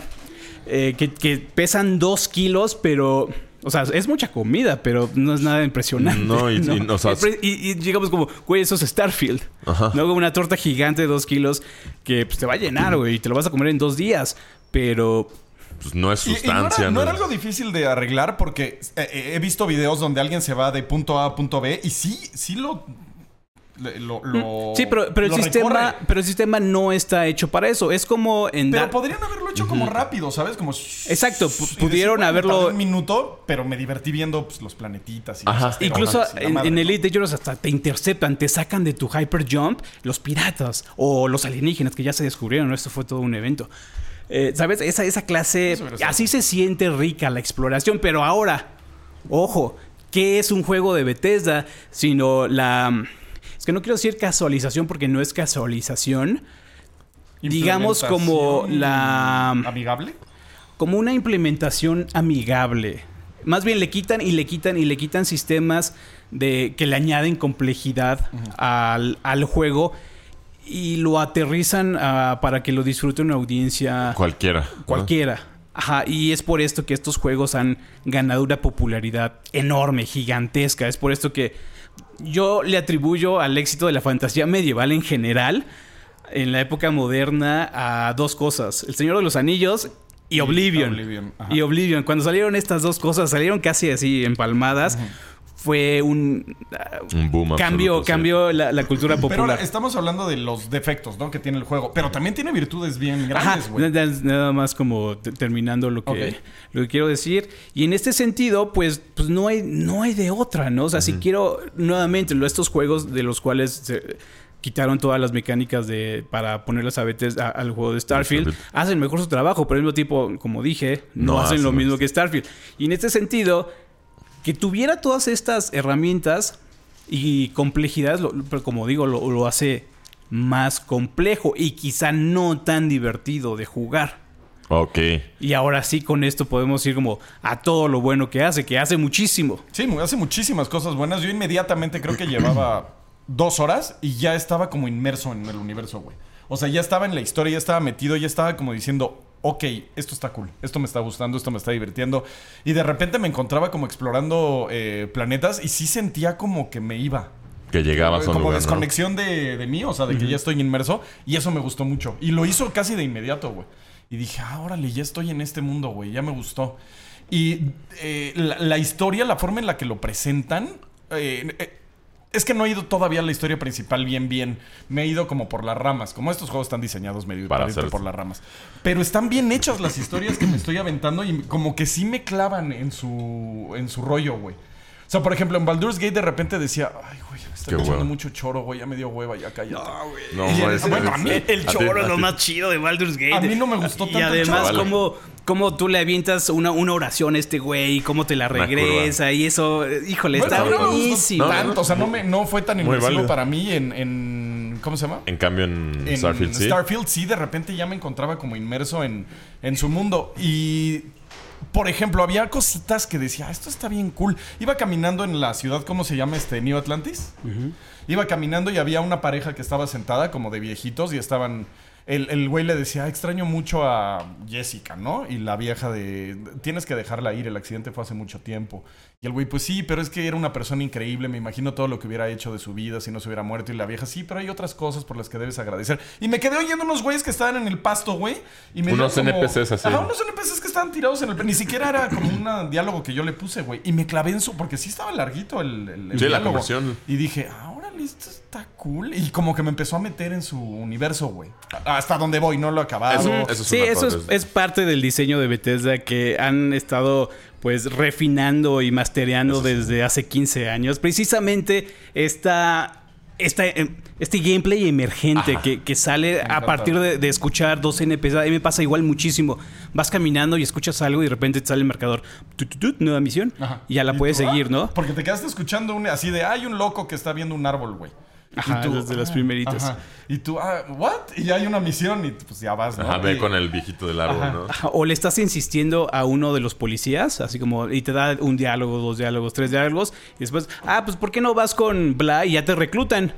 eh, que, que pesan dos kilos, pero... O sea, es mucha comida, pero no es nada impresionante. No, y- y- o sea, y, y llegamos como, güey, eso es Starfield. Ajá. No, como una torta gigante de dos kilos que pues, te va a llenar, güey, y te lo vas a comer en dos días. Pero pues no es Y- y sustancia. no, era, no era es- algo difícil de arreglar porque eh, eh, he visto videos donde alguien se va de punto A a punto B y sí, sí lo. lo, lo- Sí, pero, pero el sistema, recorre. pero el sistema no está hecho para eso. Es como en Pero podrían haberlo hecho como rápido, ¿sabes? Como. Exacto, decir, pudieron bueno, haberlo- Un minuto, pero me divertí viendo pues, los planetitas y Ajá. los asteroides Incluso y en, madre, en ¿no? Elite Dangerous hasta te interceptan, te sacan de tu hyper jump los piratas o los alienígenas que ya se descubrieron. ¿no? Esto fue todo un evento. Eh, ¿Sabes? Esa, esa clase, así se siente rica la exploración. Pero ahora, ojo, ¿qué es un juego de Bethesda? Sino la... Es que no quiero decir casualización porque no es casualización. digamos como la- Amigable. como una implementación amigable. Más bien le quitan y le quitan y le quitan sistemas de que le añaden complejidad al, al juego y lo aterrizan ah, para que lo disfrute una audiencia Cualquiera. cualquiera. Ajá, y es por esto que estos juegos han ganado una popularidad enorme, gigantesca. Es por esto que yo le atribuyo al éxito de la fantasía medieval en general, en la época moderna, a dos cosas: El Señor de los Anillos y Oblivion. Oblivion. Y Oblivion. Cuando salieron estas dos cosas, salieron casi así empalmadas. Fue un ah, Un boom cambio, absoluto, sí. cambió la, la cultura Pero popular. ahora estamos hablando de los defectos, ¿no? Que tiene el juego. Pero también tiene virtudes bien grandes, güey. nada, nada más como te- terminando lo que, lo que quiero decir. Y en este sentido, pues, pues no hay, no hay de otra, ¿no? O sea, si quiero nuevamente lo- estos juegos de los cuales se quitaron todas las mecánicas de para ponerlas a veces a- al juego de Starfield, Starfield. hacen mejor su trabajo, pero al mismo tiempo, como dije, no, No hacen hacen lo mismo que Starfield. Y en este sentido, que tuviera todas estas herramientas y complejidades, lo- pero como digo, lo, lo hace más complejo y quizá no tan divertido de jugar. Ok. Y ahora sí, con esto podemos ir como a todo lo bueno que hace, que hace muchísimo. Sí, hace muchísimas cosas buenas. Yo inmediatamente creo que llevaba dos horas y ya estaba como inmerso en el universo, güey. O sea, ya estaba en la historia, ya estaba metido, ya estaba como diciendo, ok, esto está cool, esto me está gustando, esto me está divirtiendo. Y de repente me encontraba como explorando eh, planetas y sí sentía como que me iba. Que llegabas a un como lugar, ¿no? desconexión de, de mí, o sea, de que ya estoy inmerso. Y eso me gustó mucho. Y lo hizo casi de inmediato, güey. Y dije, ah, órale, ya estoy en este mundo, güey, ya me gustó. Y eh, la, la historia, la forma en la que lo presentan, eh, eh, es que no he ido todavía a la historia principal bien, bien. Me he ido como por las ramas. Como estos juegos están diseñados medio Para para irte hacer- por las ramas. Pero están bien hechas las historias que me estoy aventando y como que sí me clavan en su, en su rollo, güey. O sea, por ejemplo, en Baldur's Gate de repente decía, ay, güey, me está echando mucho choro, güey, ya me dio hueva, ya cállate. No, Y no, es- bueno, a mí- El choro es lo más chido de Baldur's Gate. A mí no me gustó Y tanto el además, choro. como, como tú le avientas una, una oración a este güey, cómo te la regresa y eso, eh, híjole, Bueno, está no buenísimo. No, tanto, o sea, no, me, no fue tan inmersivo para mí en, en- ¿cómo se llama? En cambio, en, En Starfield, sí. Starfield, sí, de repente ya me encontraba como inmerso en, en su mundo. Y, por ejemplo, había cositas que decía, "Ah, esto está bien cool. Iba caminando en la ciudad, ¿cómo se llama este? New Atlantis. Iba caminando y había una pareja que estaba sentada como de viejitos y estaban... El, el güey le decía, "Ah, extraño mucho a Jessica, ¿no? Y la vieja de, tienes que dejarla ir, el accidente fue hace mucho tiempo. Y el güey, pues sí, pero es que era una persona increíble, me imagino todo lo que hubiera hecho de su vida si no se hubiera muerto. Y la vieja, sí, pero hay otras cosas por las que debes agradecer. Y me quedé oyendo unos güeyes que estaban en el pasto, güey. Y me Unos NPCs así. Ajá, unos NPCs que estaban tirados en el... Ni siquiera era como un diálogo que yo le puse, güey. Y me clavé en su... Porque sí estaba larguito el, el, el Sí, la conversión. Y dije, ahora esto está cool. Y como que me empezó a meter en su universo, güey. Hasta donde voy, no lo he acabado. Eso- eso es sí, eso es, parte. es parte del diseño de Bethesda que han estado pues refinando y mastereando desde hace 15 años. Precisamente esta esta, eh, este gameplay emergente que, que sale a partir de, de escuchar dos NPCs. A mí me pasa igual muchísimo. Vas caminando y escuchas algo y de repente te sale el marcador. Nueva misión. Ajá. Y ya la puedes tú, seguir, ah, ¿no? Porque te quedaste escuchando un, así de, hay un loco que está viendo un árbol, güey. Y desde las primeritas. ajá. Y tú, ah, ¿what? Y ya hay una misión y pues ya vas, ¿no? Ajá, ve Y- con el viejito del árbol, Ajá. ¿no? Ajá, O le estás insistiendo a uno de los policías, así como, y te da un diálogo, dos diálogos, tres diálogos, y después, ah, pues ¿por qué no vas con Bla y ya te reclutan?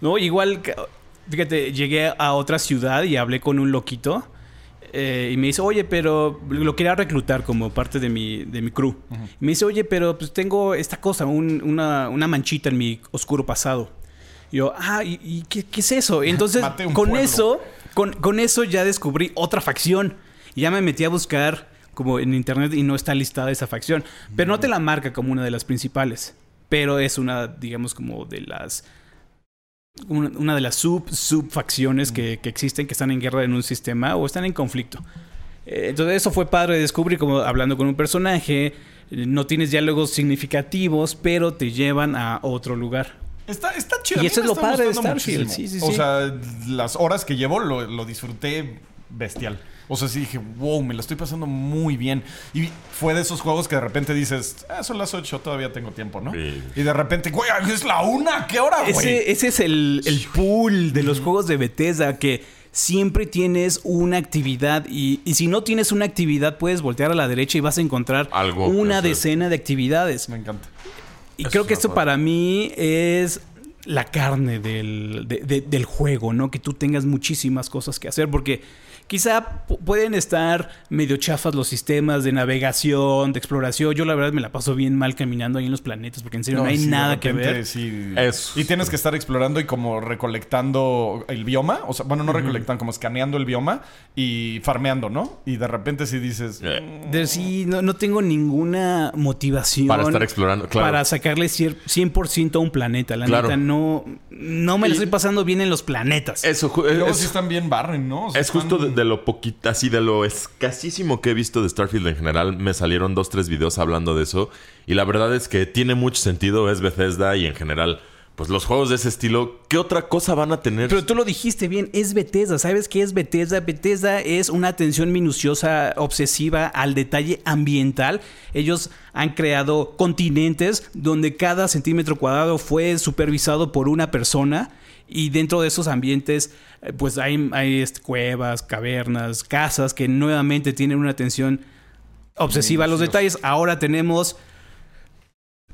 ¿No? Igual, fíjate, llegué a otra ciudad y hablé con un loquito. eh, y me dice, oye, pero lo quería reclutar como parte de mi, de mi crew. Me dice, oye, pero pues tengo esta cosa, un- una, una manchita en mi oscuro pasado. Y yo, ah, ¿y, y qué, qué es eso? Entonces, con pueblo. eso, con, con eso ya descubrí otra facción. Y ya me metí a buscar como en internet y no está listada esa facción. Pero no te la marca como una de las principales. Pero es una, digamos, como de las. Una, una de las sub, subfacciones que, que existen, que están en guerra en un sistema o están en conflicto. Eh, Entonces, eso fue padre de descubrir, como hablando con un personaje. eh, No tienes diálogos significativos, pero te llevan a otro lugar. Está, está chido. Y eso es lo padre de Starfield. Sí, sí, O sea, las horas que llevo lo, lo disfruté bestial. O sea, sí dije, wow, me lo estoy pasando muy bien. Y fue de esos juegos que de repente dices, ah, son las 8, todavía tengo tiempo, ¿no? Sí. Y de repente, güey, es la una, ¿qué hora, güey? Ese, ese es el, el pool de los juegos de Bethesda que siempre tienes una actividad y, y si no tienes una actividad puedes voltear a la derecha y vas a encontrar Algo una decena de actividades. Me encanta. Y Eso creo que esto para mí es la carne del, de- de- del juego, ¿no? Que tú tengas muchísimas cosas que hacer porque quizá pu- pueden estar medio chafas los sistemas de navegación, de exploración. Yo la verdad me la paso bien mal caminando ahí en los planetas porque en serio no, hay sí, nada que repente, ver. sí. Es- Y tienes que estar explorando y como recolectando el bioma. O sea, bueno, no recolectando, como escaneando el bioma y farmeando, ¿no? Y de repente si dices... Eh. De- sí, no, no tengo ninguna motivación Para estar explorando, claro. para sacarle cier- 100% a un planeta. La Claro. neta, no, no me la estoy pasando bien en los planetas. Eso, luego es, sí están bien barren, ¿no? O sea, es justo están- de lo poquito, así de lo escasísimo que he visto de Starfield en general. Me salieron dos, tres videos hablando de eso. Y la verdad es que tiene mucho sentido, es Bethesda y en general, pues los juegos de ese estilo, ¿qué otra cosa van a tener? Pero tú lo dijiste bien, es Bethesda. ¿Sabes qué es Bethesda? Bethesda es una atención minuciosa, obsesiva al detalle ambiental. Ellos han creado continentes donde cada centímetro cuadrado fue supervisado por una persona. Y dentro de esos ambientes, eh, pues hay, hay este, cuevas, cavernas, casas que nuevamente tienen una atención obsesiva a los detalles. Ahora tenemos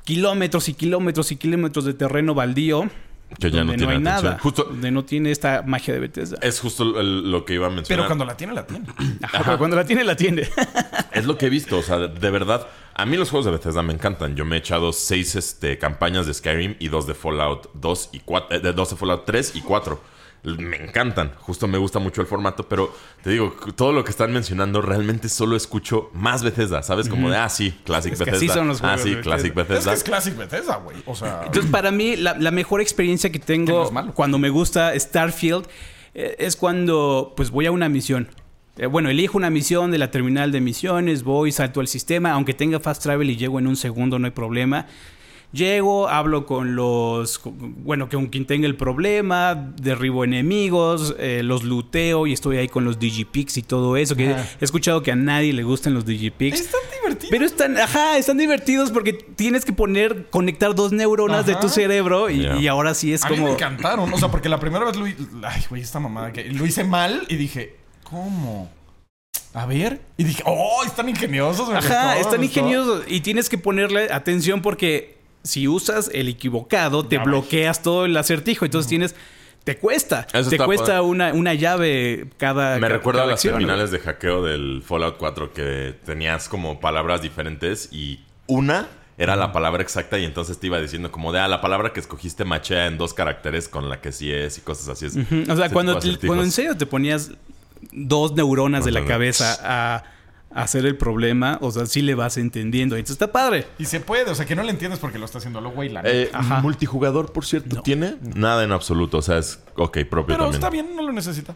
kilómetros y kilómetros y kilómetros de terreno baldío que ya no tiene hay atención. nada. Justo, Donde no tiene esta magia de Bethesda. es justo el- lo que iba a mencionar. Pero cuando la tiene, la tiene. Ajá, pero cuando la tiene, la tiene. Es lo que he visto, o sea, de, verdad, a mí los juegos de Bethesda me encantan. Yo me he echado seis este, campañas de Skyrim y dos de Fallout 2 y 4, de dos de Fallout 3 y 4. Me encantan, justo me gusta mucho el formato, pero te digo, todo lo que están mencionando realmente solo escucho más Bethesda, ¿sabes? Como de, ah, sí, Classic Es que Bethesda. así son los ah, sí, de Classic Bethesda. Es que es Classic Bethesda, güey. O sea... Entonces, para mí, la, la mejor experiencia que Que no tengo es malo. cuando me gusta Starfield eh, es cuando pues voy a una misión. Eh, bueno, elijo una misión de la terminal de misiones, voy, salto al sistema, aunque tenga fast travel y llego en un segundo, no hay problema. Llego, hablo con los, con- bueno, con quien tenga el problema, derribo enemigos, eh, los luteo y estoy ahí con los Digipix y todo eso, que he escuchado que a nadie le gustan los Digipix. Están divertidos. Pero están, ajá, están divertidos porque tienes que poner, conectar dos neuronas de tu cerebro y, ahora sí es a mí me como... encantaron. O sea, porque la primera vez lo hice... Ay, güey, esta mamada que... Lo hice mal y dije, ¿cómo? A ver. Y dije, oh, están ingeniosos. me gustó, Ajá, me están gustó. ingeniosos y tienes que ponerle atención porque si usas el equivocado te Ya ves. bloqueas todo el acertijo, entonces tienes... Te cuesta, Eso te cuesta una, una llave cada... Me cada- recuerda a las acción, ¿no? terminales de hackeo del Fallout 4 que tenías como palabras diferentes y una era la palabra exacta y entonces te iba diciendo como de, ah, la palabra que escogiste machea en dos caracteres con la que sí es y cosas así. Es, Ujú, O sea, cuando, te- cuando en serio te ponías dos neuronas de la cabeza a, hacer el problema, o sea, sí le vas entendiendo. Entonces está padre. Y se puede, o sea, que no le entiendes porque lo está haciendo lo güey. la Eh. Ajá. multijugador, por cierto, ¿tiene? Nada en absoluto. O sea, es ok, propio Pero también. está bien, no lo necesita.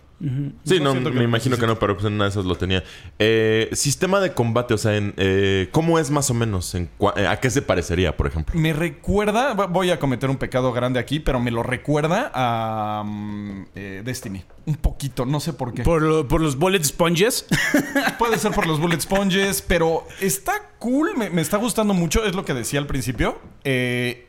Sí, No no, que me imagino que no, pero pues en una de esas lo tenía. Eh, sistema de combate, o sea, en, eh, ¿cómo es más o menos? En eh, ¿A qué se parecería, por ejemplo? Me recuerda, vo- voy a cometer un pecado grande aquí, pero me lo recuerda a mm, eh, Destiny. Un poquito, no sé por qué. Por, lo- por los bullet sponges. Puede ser por los bullet sponges, pero está cool, me, me está gustando mucho, es lo que decía al principio. Eh,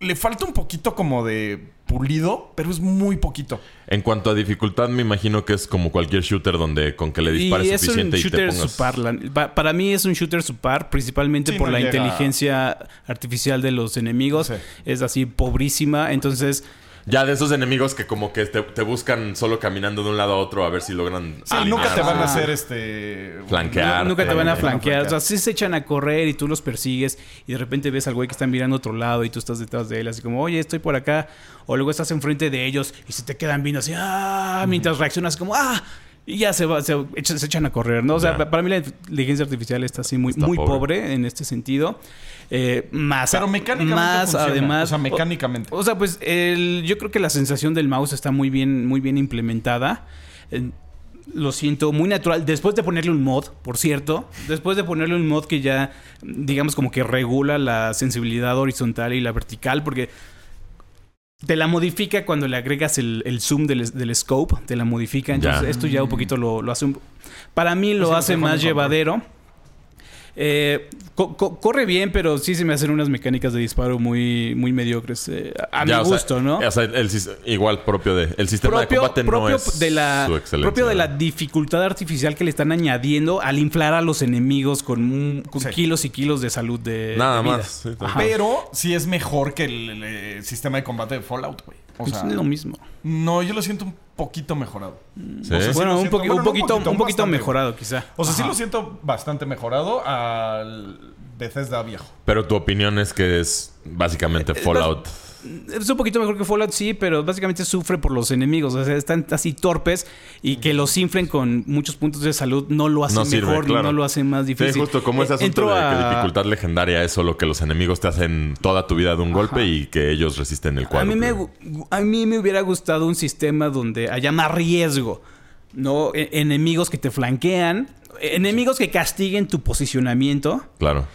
le falta un poquito como de pulido, pero es muy poquito. En cuanto a dificultad, me imagino que es como cualquier shooter donde con que le y dispares es un suficiente y te pongas... supar. la- pa- para mí es un shooter supar, principalmente Sí, por no la llega- inteligencia artificial de los enemigos. Sí. Es así pobrísima. Entonces, Ya de esos enemigos que como que te, te buscan solo caminando de un lado a otro a ver si logran... Sí, alinear. nunca te van a Ah. hacer este. Flanquear. Nu- Nunca te van a flanquear. O sea, sí se echan a correr y tú los persigues y de repente ves al güey que está mirando a otro lado y tú estás detrás de él, así como, oye, estoy por acá. O luego estás enfrente de ellos y se te quedan viendo así, ah, mientras reaccionas como, ah. Y ya se, va, se, echa- se echan a correr, ¿no? O sea, para mí la inteligencia artificial está así muy, Está muy pobre. pobre. en este sentido. Eh, más, Pero mecánicamente más funciona. además. O sea, mecánicamente. O, o sea, pues el, yo creo que la sensación del mouse está muy bien, muy bien implementada. Eh, lo siento, muy natural. Después de ponerle un mod, por cierto, después de ponerle un mod que ya, digamos, como que regula la sensibilidad horizontal y la vertical, porque te la modifica cuando le agregas el, el zoom del, del scope, te la modifica. Entonces, Ya. esto ya un poquito lo, lo hace un. Para mí lo lo hace más control. Eh, co- co- corre bien, pero sí se me hacen unas mecánicas de disparo muy, muy mediocres. eh, a Ya, mi o sea, gusto, ¿no? O sea, el, sis- igual propio de... El sistema de combate no es de la, su propio de la dificultad artificial que le están añadiendo al inflar a los enemigos con, un- con Sí. kilos y kilos de salud de Nada de vida. más. sí. Pero sí es mejor que el, el, sistema de combate de Fallout, güey. O sea, es lo mismo. no, yo lo siento un poquito mejorado. Sí. O sea, sí bueno, lo un, siento- poqui- bueno, un poquito, un poquito bastante. mejorado, quizá. O sea, sí lo siento bastante mejorado al Bethesda viejo. Pero tu opinión es que es básicamente Fallout. Es un poquito mejor que Fallout, sí, pero básicamente sufre por los enemigos. O sea, están así torpes y que los inflen con muchos puntos de salud no lo hace No sirve, mejor, claro. no lo hace más difícil. Sí, justo como ese Eh, asunto de que a- dificultad legendaria es solo que los enemigos te hacen toda tu vida de un golpe y que ellos resisten el A cuadro. mí, me, a mí me hubiera gustado un sistema donde haya más riesgo. ¿no? E- enemigos que te flanquean, enemigos que castiguen tu posicionamiento, Claro.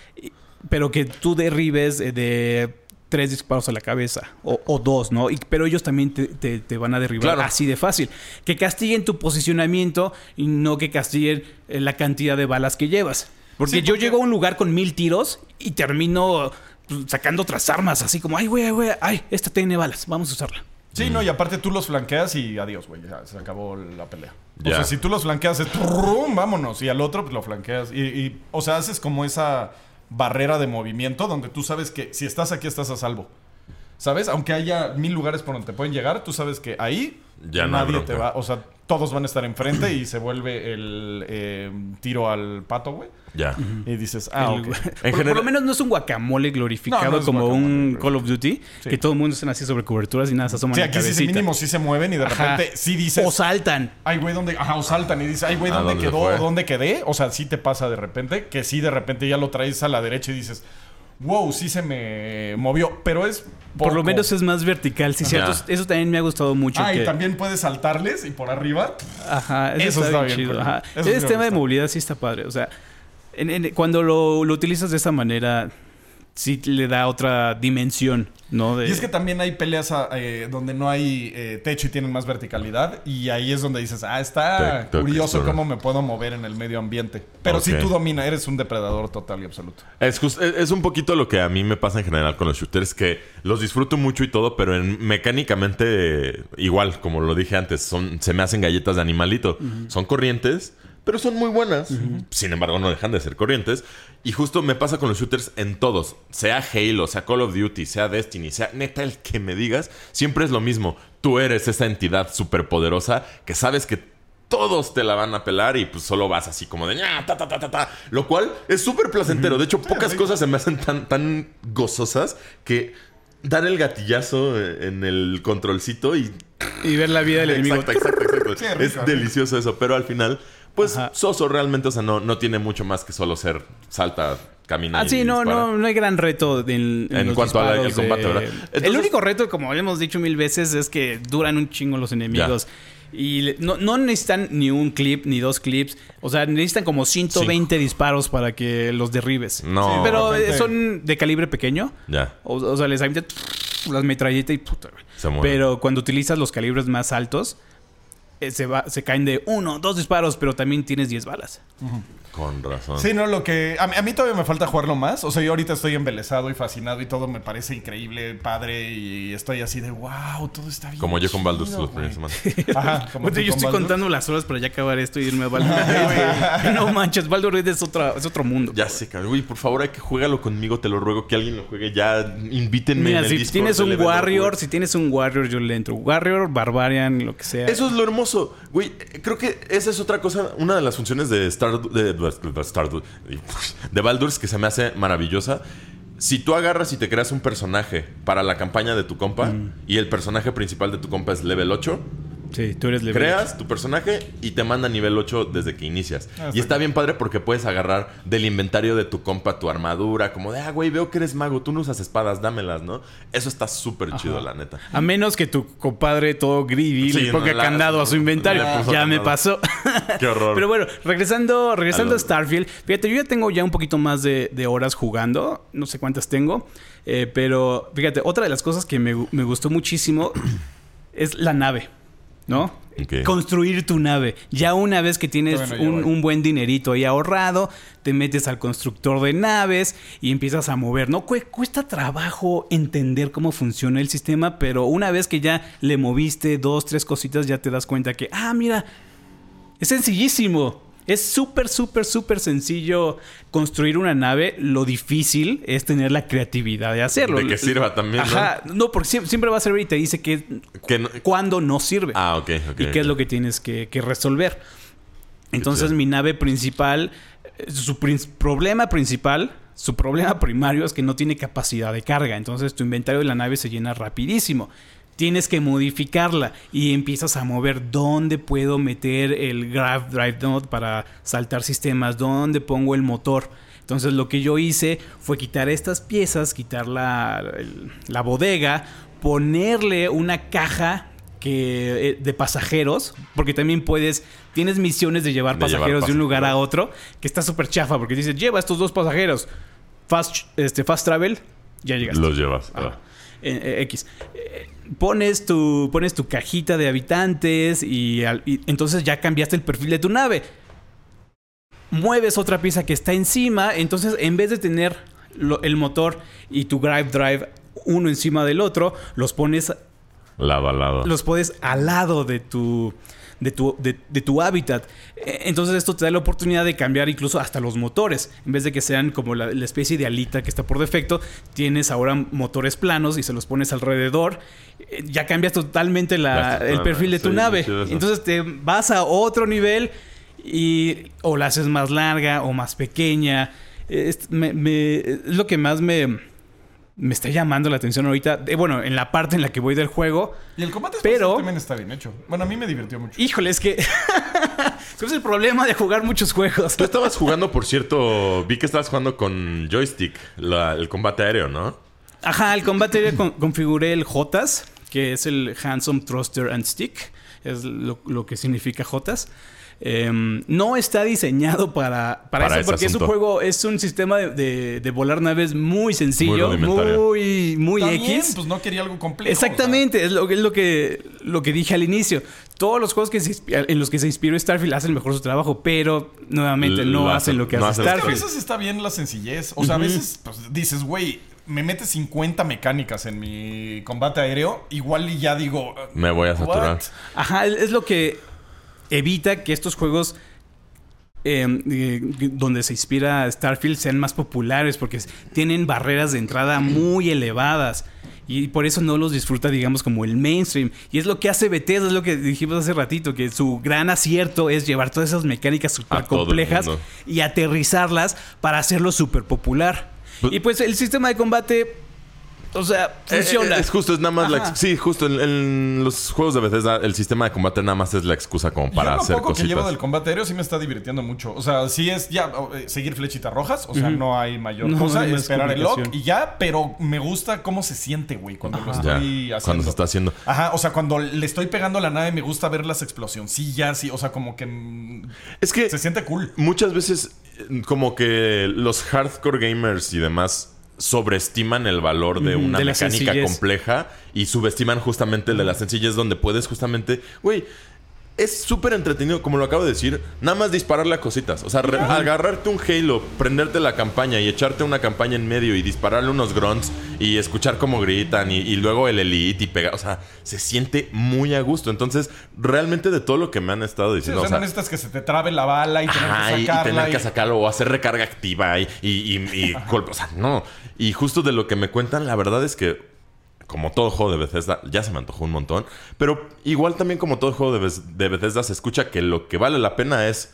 pero que tú derribes eh, de tres disparos a la cabeza o, o dos, ¿no? Y- pero ellos también te, te- te van a derribar Claro. así de fácil. Que castiguen tu posicionamiento y no que castiguen eh, la cantidad de balas que llevas. Porque Sí, yo porque- llego a un lugar con mil tiros y termino pues, sacando otras armas, así como, ay, güey, ay, güey, ay, esta tiene balas, vamos a usarla. Sí, no, y aparte tú los flanqueas y adiós, güey. Ya se acabó la pelea. O Ya. sea, si tú los flanqueas, es vámonos. Y al otro, pues lo flanqueas. Y, y, o sea, haces como esa barrera de movimiento donde tú sabes que si estás aquí, estás a salvo. ¿Sabes? Aunque haya mil lugares por donde te pueden llegar, tú sabes que ahí Ya no nadie te va. O sea, todos van a estar enfrente y se vuelve el eh, tiro al pato, güey. Ya. Y dices, ah, El- por, por general- lo menos no es un guacamole glorificado No, no es como guacamole, un. Call of Duty, Sí. que todo el mundo están así sobre coberturas y nada se asoman Sí, la aquí sí, cabecita. mínimo sí se mueven y de Ajá. repente sí dices. O saltan. Ay, güey, ¿dónde? Ajá, o saltan y dices, ay, güey, ¿A ¿dónde dónde quedó? fue? ¿Dónde quedé? O sea, sí te pasa de repente, que sí de repente ya lo traes a la derecha y dices, wow, sí se me movió. Pero es. Por lo menos es más vertical, sí, cierto. Eso también me ha gustado mucho. Ah, y también puedes saltarles y por arriba. Ajá, eso, Eso está, está bien chido. Ajá. Eso Ese tema de movilidad sí está padre. O sea, en- en- cuando lo, lo utilizas de esta manera, sí le da otra dimensión, ¿no? De- Y es que también hay peleas ah, eh, donde no hay eh, techo y tienen más verticalidad. Y ahí es donde dices, ah, está curioso cómo me puedo mover en el medio ambiente. Pero si tú dominas, eres un depredador total y absoluto. Es, just- es- es un poquito lo que a mí me pasa en general con los shooters, que los disfruto mucho y todo, pero en- mecánicamente, igual, como lo dije antes, son, se me hacen galletas de animalito. Son corrientes, pero son muy buenas. Sin embargo, no dejan de ser corrientes. Y justo me pasa con los shooters en todos. Sea Halo, sea Call of Duty, sea Destiny, sea neta el que me digas, siempre es lo mismo. Tú eres esa entidad superpoderosa que sabes que todos te la van a pelar y pues solo vas así como de "Ña, ta, ta, ta, ta, ta". Lo cual es súper placentero. De hecho, pocas cosas se me hacen tan, tan gozosas que dar el gatillazo eh, en el controlcito y Y ver la vida del enemigo. Exacto, exacto, exacto. Sí, rico, es rico. delicioso eso, pero al final, pues Ajá. soso realmente, o sea, no, no tiene mucho más que solo ser salta, camina Ah, y sí, no, dispara. no, no hay gran reto en, en En los cuanto al- combate, ¿verdad? el único reto, como hemos dicho mil veces, es que duran un chingo los enemigos. Y no, no necesitan ni un clip, ni dos clips. O sea, necesitan como 120 disparos para que los derribes. No. Sí, pero eh, son de calibre pequeño. Ya, O, o sea, les avientan las metralletas y puta, güey. se muere. Pero cuando utilizas los calibres más altos, se, va, se caen de uno, dos disparos, pero también tienes 10 balas. Con razón. Sí, no, lo que. A, mí- a mí todavía me falta jugarlo más. O sea, yo ahorita estoy embelesado y fascinado y todo me parece increíble, padre. Y estoy así de wow, todo está bien. Como yo con Baldur's chido, los güey". primeros semanas. Ajá, como yo con estoy Baldur. contando las horas para ya acabar esto y irme a Baldur's Gate, güey. No manches, Baldur's Gate es, otra, es otro mundo. Ya sé, cabrón. Güey, por favor, hay que juégalo conmigo, te lo ruego. Que alguien lo juegue ya. Invítenme Mira, en el si Discord tienes un Warrior, si tienes un Warrior, yo le entro. Warrior, Barbarian, lo que sea. Eso es lo hermoso. Güey, creo que esa es otra cosa, una de las funciones de Star de, de Baldur's que se me hace maravillosa. Si tú agarras y te creas un personaje para la campaña de tu compa Mm. y el personaje principal de tu compa es level 8, Sí, tú eres level creas tu personaje y te manda a nivel 8 desde que inicias. Ah, y está bien padre porque puedes agarrar del inventario de tu compa tu armadura, como de, ah, güey, veo que eres mago, tú no usas espadas, dámelas, ¿no? Eso está súper chido, la neta. A menos que tu compadre todo greedy Sí, le ponga no, la- candado a su inventario. Ya me pasó. Qué horror. Pero bueno, regresando, regresando A Starfield. Fíjate, yo ya tengo ya un poquito más de, de horas jugando. No sé cuántas tengo. eh, pero fíjate, otra de las cosas que me, me gustó muchísimo es la nave. ¿No? Construir tu nave. Ya una vez que tienes un, un buen dinerito ahí ahorrado, te metes al constructor de naves y empiezas a mover. No Cu- cuesta trabajo entender cómo funciona el sistema, pero una vez que ya le moviste dos, tres cositas, ya te das cuenta que, ah, mira, es sencillísimo. Es súper, súper, súper sencillo construir una nave. Lo difícil es tener la creatividad de hacerlo. De que sirva también, ¿no? Ajá. No, porque sie- siempre va a servir y te dice que Que no- cuándo no sirve Ah, ok, ok. y qué es lo que tienes que, que resolver. Entonces mi nave principal, eh, su prin- problema principal, su problema primario es que no tiene capacidad de carga. Entonces tu inventario de la nave se llena rapidísimo. Tienes que modificarla y empiezas a mover dónde puedo meter el Graph Drive Node para saltar sistemas, dónde pongo el motor. Entonces lo que yo hice fue quitar estas piezas, quitar la, la bodega, ponerle una caja que eh, de pasajeros, porque también puedes, tienes misiones de llevar De llevar pasajeros de un lugar a otro, que está súper chafa, porque dices, lleva estos dos pasajeros, fast, este, fast travel, ya llegaste. Los llevas. Ah. Eh, eh, X. Pones, tu, pones tu cajita de habitantes y, al- y entonces ya cambiaste el perfil de tu nave. Mueves otra pieza que está encima, entonces en vez de tener lo- el motor y tu drive drive uno encima del otro, los pones Lado a lado. los pones al lado de tu, de tu, de, de tu hábitat. Eh, Entonces esto te da la oportunidad de cambiar incluso hasta los motores. En vez de que sean como la, la especie de alita que está por defecto, tienes ahora motores planos y se los pones alrededor. Eh, Ya cambias totalmente la- el perfil de tu sí, nave. Entonces te vas a otro nivel y o la haces más larga o más pequeña. Es, me- me- es lo que más me, me está llamando la atención ahorita. Eh, bueno, en la parte en la que voy del juego. Y el combate Pero- espacial también está bien hecho. Bueno, a mí me divirtió mucho. Híjole, es que. ¿Cuál es el problema de jugar muchos juegos? Tú estabas jugando, por cierto, vi que estabas jugando con joystick, la- el combate aéreo, ¿no? Ajá, el combate aéreo con- configuré el JOTAS, que es el Handsome Thruster and Stick. Es lo, lo que significa JOTAS. Em, no está diseñado para, para, Para eso, porque es un asunto. juego, es un sistema de, de- de volar naves muy sencillo, Muy muy, muy Está bien, X. pues no quería algo complejo. Exactamente, es, lo, es lo, que, lo que dije al inicio. Todos los juegos que se en los que se inspiró Starfield hacen mejor su trabajo, pero nuevamente L- no lo hacen lo que no hace sea, a Starfield. veces está bien la sencillez. O sea, a veces pues, dices, güey, me metes 50 mecánicas en mi combate aéreo. Igual y ya digo. Me voy a saturar. what? Ajá, es lo que evita que estos juegos eh, eh, donde se inspira Starfield sean más populares porque tienen barreras de entrada muy elevadas. Y por eso no los disfruta, digamos, como el mainstream. Y es lo que hace Bethesda, es lo que dijimos hace ratito, que su gran acierto es llevar todas esas mecánicas el complejas y aterrizarlas para hacerlo súper popular. Pues- y pues el sistema de combate O sea, funciona. Eh, eh, es justo, es nada más la... Ajá. Sí, justo en, en los juegos de Bethesda el sistema de combate nada más es la excusa como para Yo lo hacer poco que llevo cositas. del combate aéreo sí me está divirtiendo mucho. O sea, sí es ya eh, seguir flechitas rojas. O sea, no hay mayor No, cosa. no esperar el lock y ya. Pero me gusta cómo se siente, güey, cuando lo Ya, estoy haciendo. cuando se está haciendo. Ajá, o sea, cuando le estoy pegando a la nave me gusta ver las explosioncillas y, o sea, como que mm, Es que se siente cool. muchas veces como que los hardcore gamers y demás sobreestiman el valor de una de mecánica compleja y subestiman justamente el de la sencillez donde puedes justamente, güey, es súper entretenido, como lo acabo de decir, nada más dispararle a cositas. O sea, re- agarrarte un Halo, prenderte la campaña y echarte una campaña en medio y dispararle unos grunts y escuchar cómo gritan y, y luego el elite y pegar. O sea, se siente muy a gusto. Entonces, realmente de todo lo que me han estado Sí, diciendo, sea, o sea, no necesitas que se te trabe la bala y tener Ajá, que y, y sacarla. tener que y- sacarlo o hacer recarga activa y, y, y- y golpe. O sea, no. Y justo de lo que me cuentan, la verdad es que, como todo juego de Bethesda, ya se me antojó un montón. Pero igual también como todo juego de, Beth- de Bethesda, se escucha que lo que vale la pena es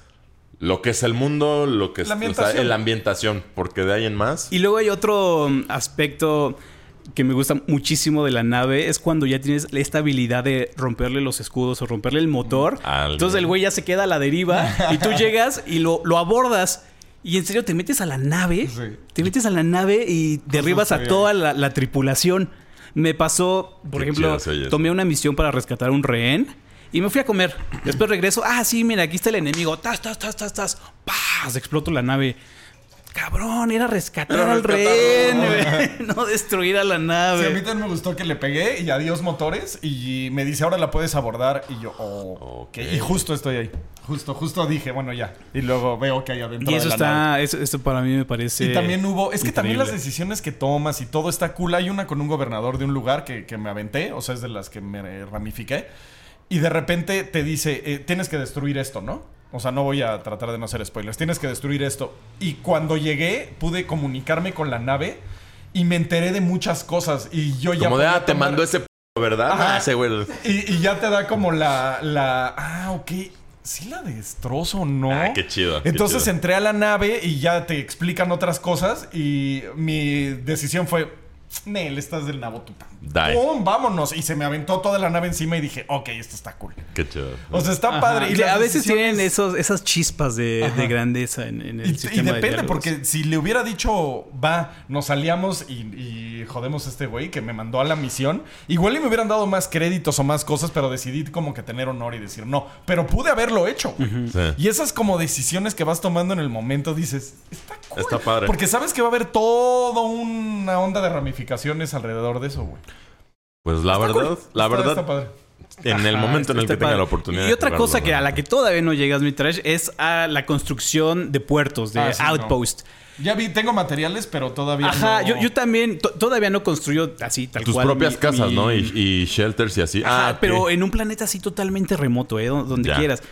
lo que es el mundo, lo que es La o sea, ambientación. la ambientación. Porque de ahí en más. Y luego hay otro mm, aspecto que me gusta muchísimo de la nave es cuando ya tienes esta habilidad de romperle los escudos o romperle el motor. Al- Entonces el güey ya se queda a la deriva y tú llegas y lo, lo abordas. Y en serio te metes a la nave, Sí. te metes a la nave y derribas a toda la, la tripulación. Me pasó, por Qué ejemplo, chido tomé una misión para rescatar un rehén y me fui a comer. Después regreso, ah, sí, mira, aquí está el enemigo. Tas, tas, tas, tas, tas. ¡Pah! Se explotó la nave. Cabrón, era rescatar Era al rehén, güey, no destruir a la Sí, a mí nave. también me gustó que le pegué y adiós motores y me dice ahora la puedes abordar y yo, oh, Ok. Y justo estoy ahí. Justo, justo dije, bueno, ya. Y luego veo que hay adentro y de eso nave. está, eso, eso para mí me parece. Y también hubo, es que también las decisiones que tomas y todo está cool. Hay una con un gobernador de un lugar que, que me aventé, o sea, es de las que me ramifiqué. Y de repente te dice, eh, tienes que destruir esto, ¿no? O sea, no voy a tratar de no hacer spoilers. Tienes que destruir esto. Y cuando llegué, pude comunicarme con la nave y me enteré de muchas cosas. Y yo ya. Como de, ah, te mandó ese p, ¿verdad? Ah, ese güey. Y, y ya te da como la, la. Ah, ok. ¿Sí la destrozo no? Ah, qué chido, qué Entonces chido. entré a la nave y ya te explican otras cosas. Y mi decisión fue. Nel, estás del nabo tú. ¡Pum! Vámonos. Y se me aventó toda la nave encima y dije, ok, esto está cool. Qué chido. O sea, está Ajá. padre. Y Que a veces decisiones- tienen esos, esas chispas de, grandeza en, en el Y, y sistema de depende, porque si le hubiera dicho, va, nos aliamos y, y jodemos a este güey que me mandó a la misión, igual y me hubieran dado más créditos o más cosas, pero decidí como que tener honor y decir no. Pero pude haberlo hecho. Sí. Y esas como decisiones que vas tomando en el momento dices, está cool. Está padre. Porque sabes que va a haber toda una onda de ramificaciones alrededor de eso, güey. Pues la Está verdad, cool. la Está- verdad, está padre. en el Ajá, momento en el que tenga padre. la oportunidad. Y otra jugarlo, cosa que a la que todavía no llegas, mi trash, es a la construcción de puertos, de Ah, sí, no. outpost. Ya vi, tengo materiales, pero todavía Ajá, no. yo, yo también to- todavía no construyo así tal Tus cual. propias mi- casas, mi- ¿no? Y, y shelters y así. Ajá, ah, pero en un planeta así totalmente remoto, ¿eh? Do- Donde Ya. quieras.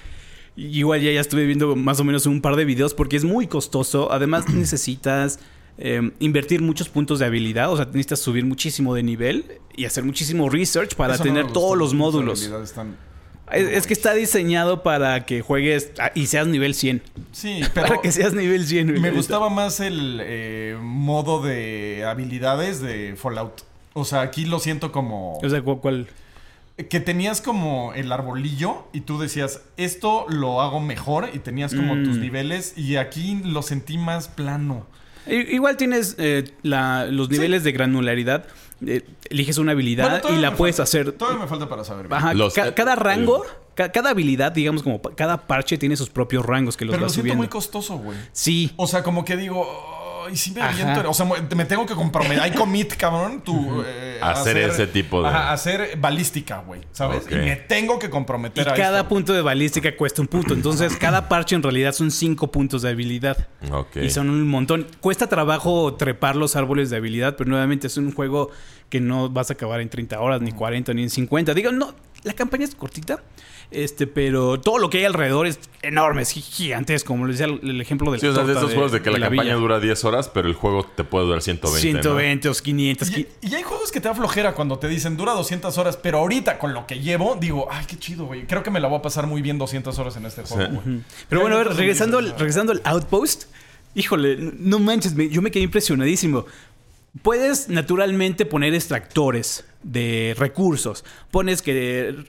Igual ya, ya estuve viendo más o menos un par de videos porque es muy costoso. Además necesitas eh, invertir muchos puntos de habilidad. O sea, necesitas subir muchísimo de nivel y hacer muchísimo research para Eso tener todos los módulos. están- Es, es que está diseñado para que juegues y seas nivel 100. Sí, pero... para que seas nivel 100. güey. Me gustaba más el eh, modo de habilidades de Fallout. O sea, aquí lo siento como... O sea, ¿cu- ¿cuál? que tenías como el arbolillo y tú decías, esto lo hago mejor y tenías como Mm. tus niveles y aquí lo sentí más plano. Igual tienes eh, la- los niveles de granularidad. Eh, eliges una habilidad Bueno, y la puedes falta- hacer. Todavía me falta para saber. Ajá, Los- ca- eh, cada rango, el- ca- cada habilidad, digamos, como pa- cada parche tiene sus propios rangos que los Pero lo vas siento subiendo. muy costoso, güey. Sí. O sea, como que digo, y si me aviento, o sea, me tengo que comprometer, hay commit, cabrón, tú eh, Hacer ese tipo de- Ajá, hacer balística, güey, ¿sabes? Y me tengo que comprometer Y a cada esto. punto de balística cuesta un punto. Entonces, cada parche en realidad son cinco puntos de habilidad. Ok. Y son un montón. Cuesta trabajo trepar los árboles de habilidad, pero nuevamente es un juego que no vas a acabar en 30 horas, ni 40, ni en 50. Digo, no, la campaña es cortita, este, pero todo lo que hay alrededor es enorme, es gi- gigantesco, como les decía el, el ejemplo de Sí, o sea, de esos juegos de que la, campaña villa. dura 10 horas, pero el juego te puede durar 120. ¿no? 120 o 500. Y, y hay juegos que te da flojera cuando te dicen dura 200 horas, pero ahorita con lo que llevo, digo, ay, qué chido, güey. Creo que me la voy a pasar muy bien 200 horas en este juego, güey. Pero bueno, a ver, regresando al, regresando al Outpost, híjole, no manches, me- yo me quedé impresionadísimo. Puedes naturalmente poner extractores de recursos. Pones que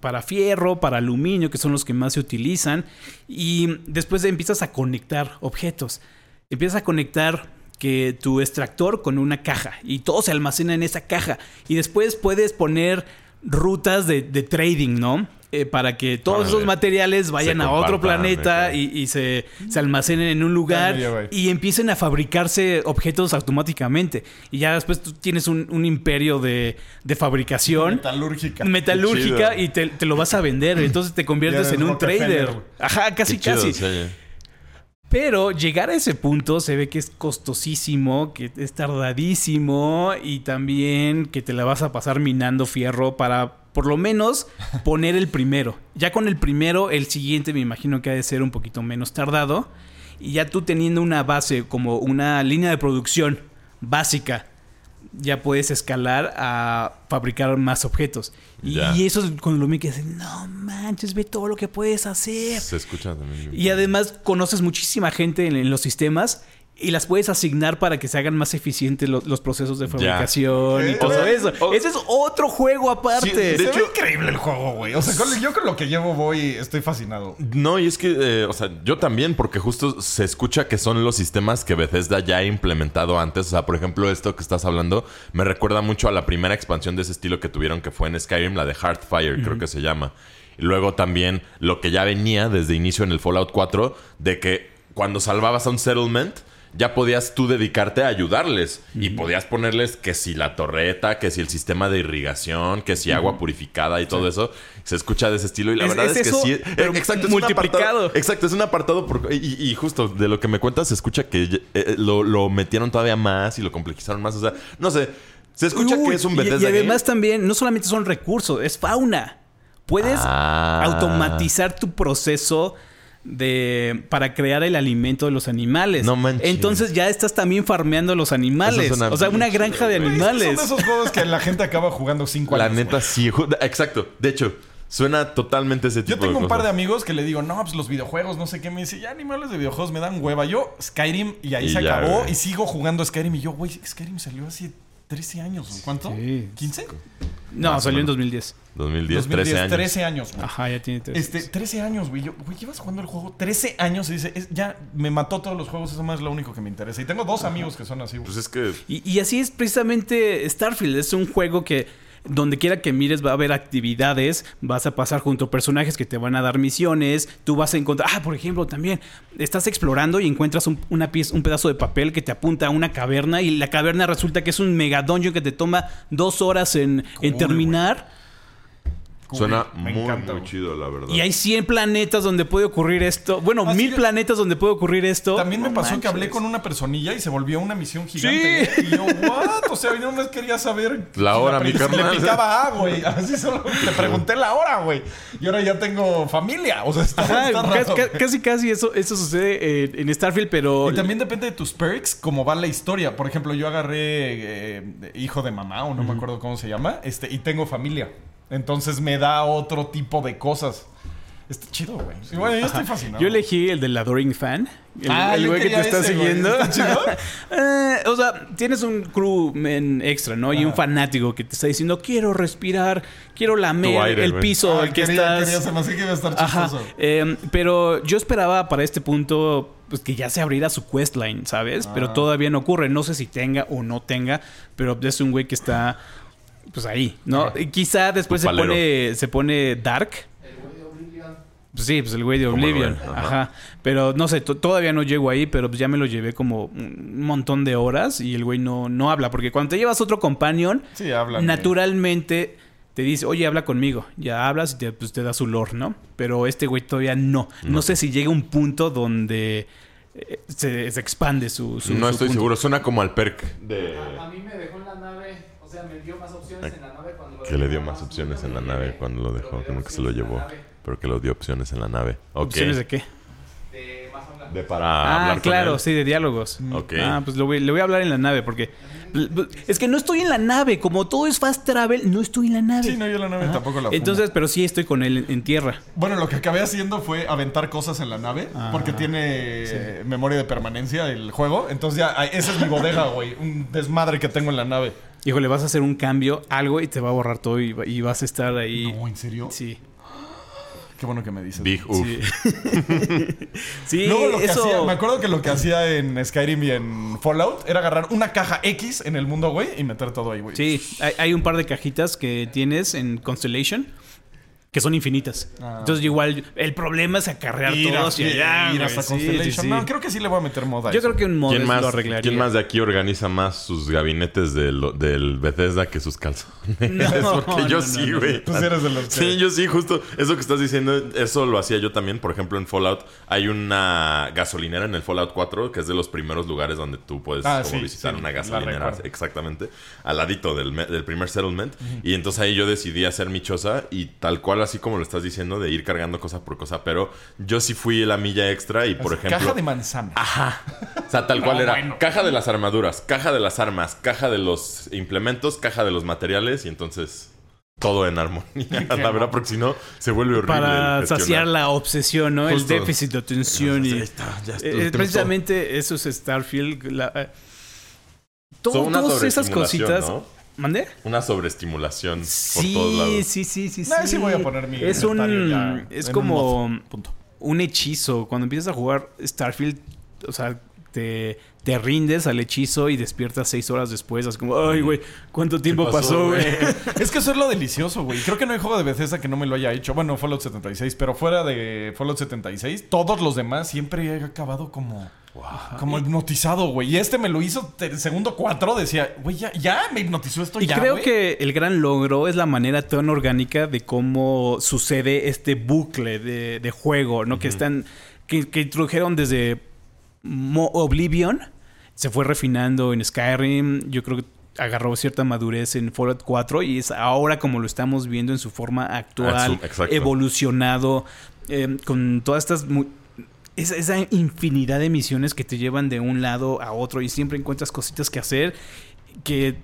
para fierro, para aluminio, que son los que más se utilizan. Y después empiezas a conectar objetos. Empiezas a conectar que tu extractor con una caja y todo se almacena en esa caja. Y después puedes poner rutas de, de trading, ¿no? Eh, para que todos esos materiales vayan a otro planeta y, y se, se almacenen en un lugar y empiecen a fabricarse objetos automáticamente. Y ya después tú tienes un, un imperio de, de fabricación Metalúrgica. metalúrgica y te, te lo vas a vender. Entonces te conviertes en un trader. Ajá, casi, chido, casi. Pero llegar a ese punto se ve que es costosísimo, que es tardadísimo y también que te la vas a pasar minando fierro para por lo menos poner el primero. Ya con el primero, el siguiente me imagino que ha de ser un poquito menos tardado. Y ya tú teniendo una base como una línea de producción básica, ya puedes escalar a fabricar más objetos. Y, Ya. y eso es cuando lo me quedas, no manches, ve todo lo que puedes hacer. Se escucha también. Y además conoces muchísima gente en, en los sistemas y las puedes asignar para que se hagan más eficientes lo- los procesos de fabricación y Eh, todo o- eso. Ese es otro juego aparte. Sí, de Se hecho- ve increíble el juego, güey. O sea, con- yo con lo que llevo voy, estoy fascinado. No, y es que, eh, o sea, yo también, porque justo se escucha que son los sistemas que Bethesda ya ha implementado antes. O sea, por ejemplo, esto que estás hablando me recuerda mucho a la primera expansión de ese estilo que tuvieron, que fue en Skyrim, la de Heartfire, creo que se llama. Y luego también lo que ya venía desde inicio en el Fallout 4, de que cuando salvabas a un settlement, ya podías tú dedicarte a ayudarles. Y podías ponerles que si la torreta, que si el sistema de irrigación, que si agua purificada y todo eso. Se escucha de ese estilo. Y la Es- verdad es es, que eso, sí. pero exacto, es un multiplicado. apartado- exacto, es un apartado. por- y, y justo de lo que me cuentas, se escucha que eh, lo, lo metieron todavía más y lo complejizaron más. O sea, no sé. Se escucha Uy, que es un y- Bethesda Y, además game. también, no solamente son recursos, es fauna. Puedes Ah. automatizar tu proceso de para crear el alimento de los animales. No manches. Entonces ya estás también farmeando los animales. O sea, una chido, granja de animales. Son de esos juegos que la gente acaba jugando cinco La años. neta, güey. sí. Exacto. De hecho, suena totalmente ese tipo Yo tengo de un par de amigos que le digo, no, pues los videojuegos, no sé qué. Me dice, ya ni me hables de videojuegos, me dan hueva. Yo, Skyrim, y ahí Y se ya, acabó. güey. Y sigo jugando Skyrim. Y yo, güey, Skyrim salió hace 13 años. ¿o ¿Cuánto? Sí. ¿15? No, Más salió en menos. 2010. 2010, 2010, 13 años. 13 años, güey. Ajá, ya tiene tres. Este, 13 años, güey. Yo, güey, llevas jugando el juego 13 años y dice, es- ya me mató todos los juegos, eso más es lo único que me interesa. Y tengo dos amigos que son así, güey. Pues es que Y, y así es precisamente Starfield. Es un juego que donde quiera que mires va a haber actividades, vas a pasar junto a personajes que te van a dar misiones, tú vas a encontrar, ah, por ejemplo, también estás explorando y encuentras un, una pieza, un pedazo de papel que te apunta a una caverna y la caverna resulta que es un mega dungeon que te toma dos horas en, terminar. Suena Me muy, encanta, muy güey. chido, la verdad. Y hay 100 planetas donde puede ocurrir esto. Bueno, Ah, sí, mil yo- planetas donde puede ocurrir esto. También me No pasó que manches. hablé con una personilla y se volvió una misión gigante. Sí. ¿eh? Y yo, ¿what? O sea, yo nomás quería saber. La hora, mi carnal. Le picaba A, güey. Así solo te pregunté la hora, güey. Y ahora ya tengo familia. O sea, está, Ajá, está ca- raro, ca- casi, casi eso, eso sucede en, en Starfield, pero Y también depende de tus perks, cómo va la historia. Por ejemplo, yo agarré eh, hijo de mamá, o no me acuerdo cómo se llama, este, y tengo familia. Entonces me da otro tipo de cosas. Está chido, güey. Y bueno, yo estoy fascinado. Yo elegí el del Adoring Fan. El, Ah, el yo güey que te está ese, siguiendo. ¿Está chido? Eh, o sea, tienes un crewman extra, ¿no? Y un fanático que te está diciendo, quiero respirar, quiero lamer aire, el piso, Ah, el que quería, estás... quería, se que iba a estar Ajá. chistoso. eh, pero yo esperaba para este punto pues, que ya se abriera su questline, ¿sabes? Pero Ah. todavía no ocurre. No sé si tenga o no tenga, pero es un güey que está pues ahí, ¿no? Ajá. Y quizá después se pone, se pone dark. Pues sí, pues el güey de Oblivion. Ajá. ajá. Pero no sé, to- todavía no llego ahí, pero pues ya me lo llevé como un montón de horas y el güey no, no habla. Porque cuando te llevas otro companion, Sí, naturalmente te dice, oye, habla conmigo. Ya hablas y te, pues, te da su lore, ¿no? Pero este güey todavía no. No, sé si llega un punto donde eh, se, se expande su, su- no su estoy punto. seguro. Suena como al perk de... A mí me dejó en la nave, o sea, me dio en Que le dio más opciones en la nave cuando lo dejó. que se lo en llevó. Pero que lo dio opciones en la nave. Ok. ¿Opciones de qué? De más hablar. De para Ah, hablar con claro, él. sí, de diálogos. Ok. Ah, pues le voy, le voy a hablar en la nave porque... Es que no estoy en la nave. Como todo es fast travel, no estoy en la nave. Sí, no, yo la nave tampoco la fumo. Entonces, pero sí estoy con él en, en tierra. Bueno, lo que acabé haciendo fue aventar cosas en la nave, Ah, porque tiene memoria de permanencia el juego. Entonces ya, esa es mi bodega, güey. Un desmadre que tengo en la nave. Híjole, vas a hacer un cambio, algo, y te va a borrar todo y, va- y vas a estar ahí. No, ¿en serio? Sí. Qué bueno que me dices. Big Uf. Sí. Sí, Luego lo que eso... hacía, me acuerdo que lo que hacía en Skyrim y en Fallout era agarrar una caja X en el mundo, güey, y meter todo ahí, güey. Sí, hay, hay un par de cajitas que tienes en Constellation que son infinitas. Ah. Entonces, igual, el problema es acarrear Ir, todo hacia allá. ir hasta Sí, Constellation. sí, sí. No, creo que sí le voy a meter moda. Yo eso. creo que un ¿Quién modelo más, lo arreglaría. ¿Quién más de aquí organiza más sus gabinetes del, del Bethesda que sus calzones? No, Porque yo no, sí, no, no. güey. Tú sí eres de los que- Sí, yo sí, justo eso que estás diciendo, eso lo hacía yo también. Por ejemplo, en Fallout hay una gasolinera en el Fallout 4 que es de los primeros lugares donde tú puedes Ah, como sí, visitar sí, una gasolinera. Exactamente. Al ladito del, del primer settlement. Y entonces ahí yo decidí hacer mi choza y tal cual, así como lo estás diciendo, de ir cargando cosa por cosa. Pero yo sí fui la milla extra y, por ejemplo. Caja de manzana. Ajá. O sea, tal cual No, era bueno. caja de las armaduras, caja de las armas, caja de los implementos, caja de los materiales y entonces todo en armonía. la verdad, porque si no se vuelve horrible. Para saciar la obsesión, ¿no? Justo. El déficit de atención y... Está, ya está, Eh, precisamente eso es Starfield. la- eh, todo- todas esas cositas. ¿no? ¿Mandé? Una sobreestimulación por Sí, todos lados. sí, sí, sí, sí. Nah, sí voy a poner mi Es un. ya Es como. un. Un hechizo. Cuando empiezas a jugar Starfield, o sea, te, te rindes al hechizo y despiertas seis horas después. Es como, ay, güey, ¿cuánto tiempo pasó, güey? Es que eso es lo delicioso, güey. Creo que no hay juego de Bethesda que no me lo haya hecho. Bueno, Fallout 76, pero fuera de Fallout 76, todos los demás siempre he acabado como. Como hipnotizado, güey. Y este me lo hizo el segundo cuatro. Decía, güey, ya, ya me hipnotizó esto Y ya. creo güey". que el gran logro es la manera tan orgánica de cómo sucede este bucle de, de juego, ¿no? Que están. Que, que introdujeron desde Mo- Oblivion. Se fue refinando en Skyrim. Yo creo que agarró cierta madurez en Fallout 4. Y es ahora como lo estamos viendo en su forma actual. Exacto. evolucionado. eh, con todas estas. esa, esa infinidad de misiones que te llevan de un lado a otro y siempre encuentras cositas que hacer que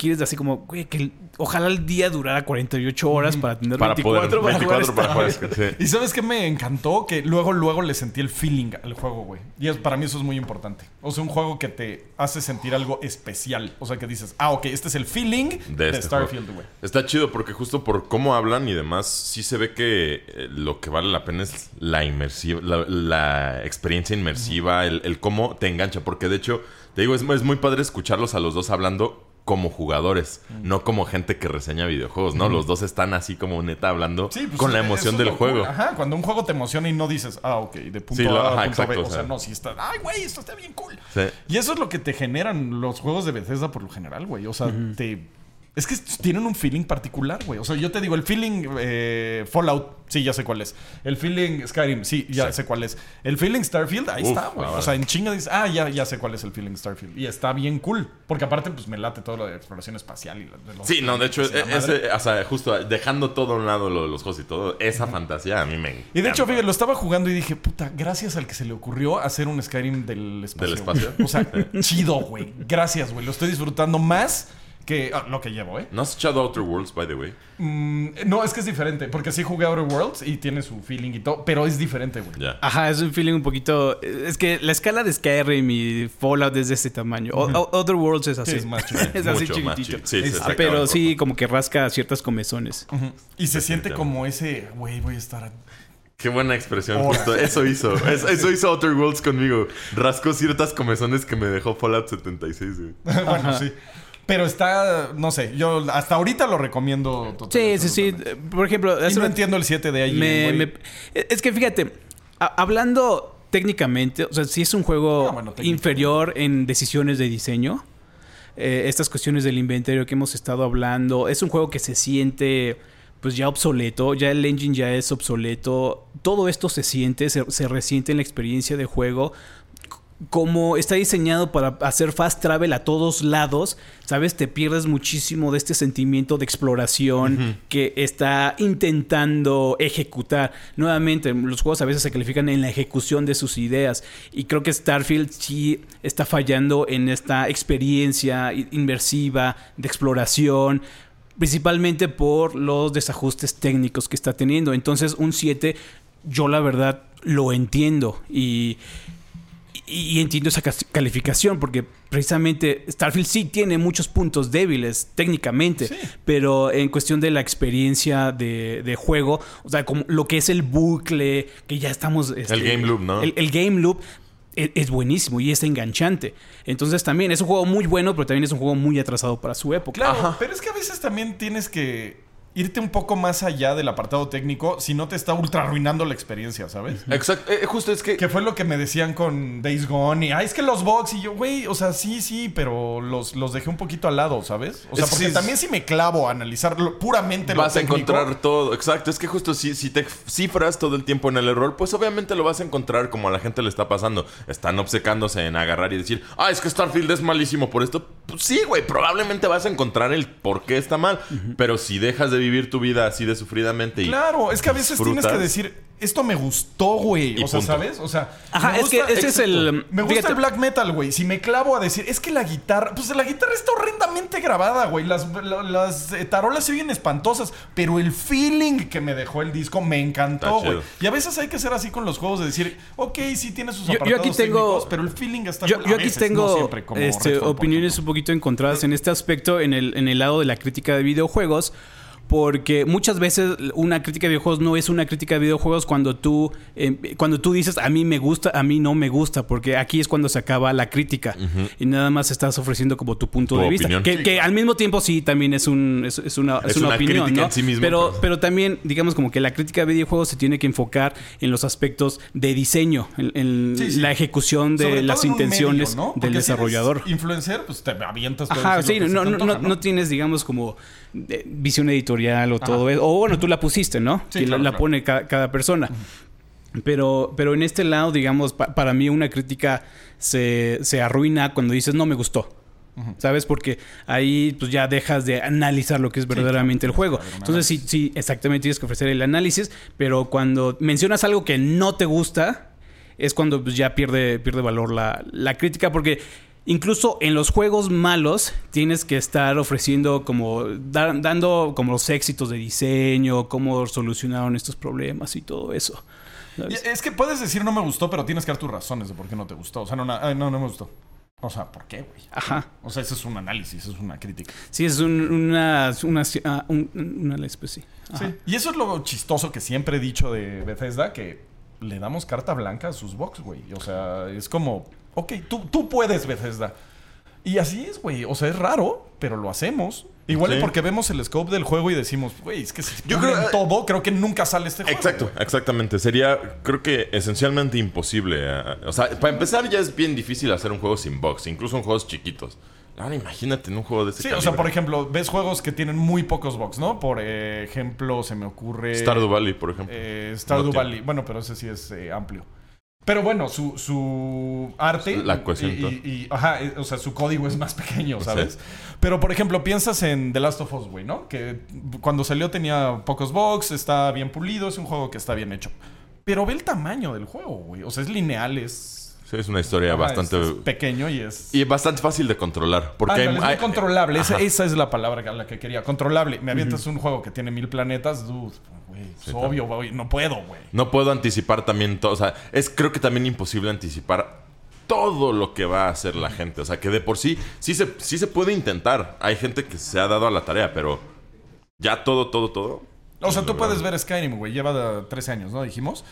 quieres así como, güey, que el- ojalá el día durara 48 horas para tener Para 24 poder. para jugar 24 para jugar. Starfield. sí. Y sabes qué me encantó? Que luego, luego le sentí el feeling al juego, güey. Y es- para mí eso es muy importante. O sea, un juego que te hace sentir algo especial. O sea, que dices, ah, ok, este es el feeling de, de este Starfield, güey. Está chido porque justo por cómo hablan y demás, sí se ve que eh, lo que vale la pena es la inmersiva, la, la experiencia inmersiva, el, el cómo te engancha. Porque de hecho, te digo, es, es muy padre escucharlos a los dos hablando como jugadores, no como gente que reseña videojuegos, ¿no? Los dos están así como neta hablando Sí, pues, con la emoción del juego. cool. Ajá, cuando un juego te emociona y no dices, ah, ok, de punto Sí, lo- A a ajá, punto exacto, B. o O sea, sea. no, si está, ay, güey, esto está bien cool. Sí. Y eso es lo que te generan los juegos de Bethesda por lo general, güey. O sea, te. Es que tienen un feeling particular, güey. O sea, yo te digo, el feeling eh, Fallout, sí, ya sé cuál es. El feeling Skyrim, sí, ya Sí. sé cuál es. El feeling Starfield, ahí Uf, está, güey. O sea, en chinga dices, ah, ya, ya sé cuál es el feeling Starfield. Y está bien cool. Porque aparte, pues me late todo lo de exploración espacial y lo de los Sí, no, de hecho, e- madre. ese, o sea, justo dejando todo a un lado lo de los juegos y todo, esa fantasía a mí me Y de hecho, encanta. fíjate, lo estaba jugando y dije, puta, gracias al que se le ocurrió hacer un Skyrim del espacio. ¿Del espacio? güey. O sea, chido, güey. Gracias, güey. Lo estoy disfrutando más que ah, lo que llevo, ¿eh? ¿No has echado Outer Worlds, by the way? Mm, no, es que es diferente. Porque sí jugué Outer Worlds y tiene su feeling y todo, pero es diferente, güey. Ajá, es un feeling un poquito... Es que la escala de Skyrim y Fallout es de este tamaño. O- o- Other Worlds es así. Sí, es más es así Mucho más chiquitito. chico. Sí, sí, Es- se Ah, acaba pero sí, como que rasca ciertas comezones. Y se siente como ese, güey, voy a estar. a- Qué buena expresión, justo. Eso hizo. Es- Eso hizo Outer Worlds conmigo. Rascó ciertas comezones que me dejó Fallout 76, güey. bueno, sí. Pero está, no sé, yo hasta ahorita lo recomiendo Sí, totalmente. sí, sí. Por ejemplo, Y no entiendo el 7 de me- me- es que fíjate, a- hablando técnicamente, o sea, si es un juego Ah, bueno, inferior en decisiones de diseño. eh, estas cuestiones del inventario que hemos estado hablando. Es un juego que se siente pues ya obsoleto, ya el engine ya es obsoleto. Todo esto se siente, se, se resiente en la experiencia de juego. Como está diseñado para hacer fast travel a todos lados, ¿sabes? Te pierdes muchísimo de este sentimiento de exploración que está intentando ejecutar. Nuevamente, los juegos a veces se califican en la ejecución de sus ideas y creo que Starfield sí está fallando en esta experiencia i- inmersiva de exploración principalmente por los desajustes técnicos que está teniendo. Entonces, un 7, yo la verdad lo entiendo y, y, y entiendo esa calificación porque precisamente Starfield sí tiene muchos puntos débiles técnicamente, Sí. pero en cuestión de la experiencia de, de juego, o sea, como lo que es el bucle, que ya estamos... este, El game loop, ¿no? El, el game loop e- es, buenísimo y es enganchante. Entonces también es un juego muy bueno, pero también es un juego muy atrasado para su época. Claro, pero es que a veces también tienes que irte un poco más allá del apartado técnico si no te está ultra arruinando la experiencia, ¿sabes? Exacto. Eh, justo es que. Que fue lo que me decían con Days Gone y, ay, es que los bugs y yo, güey, o sea, sí, sí, pero los, los dejé un poquito al lado, ¿sabes? O sea, Es porque sí, también si me clavo a analizar puramente lo vas a técnico, encontrar todo. Exacto. Es que justo si, si te cifras todo el tiempo en el error, pues obviamente lo vas a encontrar como a la gente le está pasando. Están obcecándose en agarrar y decir, ah, es que Starfield es malísimo por esto. Pues sí, güey, probablemente vas a encontrar el por qué está mal. Pero si dejas de vivir tu vida así de sufridamente y. Claro, es que a veces tienes que decir, esto me gustó, güey. O sea. ¿sabes? O sea, Ajá, es que ese es el... Me gusta fíjate, el black metal, güey. Si me clavo a decir, es que la guitarra, pues la guitarra está horrendamente grabada, güey. Las, la- las eh, tarolas se oyen espantosas, pero el feeling que me dejó el disco me encantó, güey. Y a veces hay que ser así con los juegos de decir, ok, sí tiene sus Yo- yo apartados aquí tengo- técnicos, pero el feeling está Yo, yo aquí veces, no tengo siempre, como este, opiniones un poquito encontradas en este aspecto, en el, en el lado de la crítica de videojuegos. Porque muchas veces una crítica de videojuegos no es una crítica de videojuegos cuando tú, eh, cuando tú dices a mí me gusta, a mí no me gusta, porque aquí es cuando se acaba la crítica y nada más estás ofreciendo como tu punto Tu de vista. Que, Sí, que al mismo tiempo sí también es, un, es, es una, es Es una una opinión. crítica ¿no? en sí mismo, pero, pues. pero también, digamos, como que la crítica de videojuegos se tiene que enfocar en los aspectos de diseño, en, en Sí, sí. la ejecución de Sobre las medio, intenciones del si desarrollador. influencer, pues te avientas todo Ajá, sí, no, no, no, no tienes, digamos, como eh, visión editorial o todo eso. O bueno, tú la pusiste, ¿no? Sí, que la- claro, la, claro. pone ca- cada persona. Pero, pero en este lado, digamos, pa- para mí una crítica se, se arruina cuando dices no me gustó. ¿Sabes? Porque ahí pues ya dejas de analizar lo que es verdaderamente el juego. Entonces sí, sí, exactamente tienes que ofrecer el análisis, pero cuando mencionas algo que no te gusta, es cuando pues, ya pierde, pierde valor la, la crítica, porque incluso en los juegos malos tienes que estar ofreciendo como, da- dando como los éxitos de diseño, cómo solucionaron estos problemas y todo eso. Es que puedes decir no me gustó, pero tienes que dar tus razones de por qué no te gustó. O sea, no, no, no me gustó. O sea, ¿por qué, güey? Ajá. O sea, ese es un análisis, es una crítica. Sí, es un- una, una, ah, un- una, sí. Ajá. Sí. Y eso es lo chistoso que siempre he dicho de Bethesda, que le damos carta blanca a sus box, güey. O sea, es como, ok, tú, tú puedes, Bethesda. Y así es, güey. O sea, es raro, pero lo hacemos. Igual Sí. porque vemos el scope del juego y decimos, güey, es que si Yo creo- creo todo, creo que nunca sale este juego. Exacto, exactamente. Sería, creo que esencialmente imposible. eh, O sea, para empezar ya es bien difícil hacer un juego sin bugs, incluso en juegos chiquitos. Ahora imagínate en un juego de ese Sí, o sea, por ejemplo, ves juegos que tienen muy pocos bugs, ¿no? Por ejemplo, se me ocurre... Stardew Valley, por ejemplo. Eh, Stardew No. Valley. Bueno, pero ese sí es eh, amplio. Pero bueno, su, su arte. La cohesión, y, y- y- ajá, eh, o sea, su código es más pequeño, ¿sabes? Sí. Pero por ejemplo, piensas en The Last of Us, güey, ¿no? Que cuando salió tenía pocos bugs, está bien pulido, es un juego que está bien hecho. Pero ve el tamaño del juego, güey. O sea, es lineal, es. Sí, es una historia ajá, bastante... es- es pequeño y es. Y bastante fácil de controlar. Porque Ándale, hay- es muy controlable. Esa, esa es la palabra a la que quería. Controlable. Me avientas un juego que tiene mil planetas, dude. Güey, es obvio, güey. No puedo, güey. No puedo anticipar también todo. O sea, es creo que también imposible anticipar todo lo que va a hacer la gente. O sea, que de por sí, sí se, sí se puede intentar. Hay gente que se ha dado a la tarea, pero ya todo, todo, todo. O sea, tú puedes ver Skyrim, güey. Lleva 13 años, ¿no? Dijimos.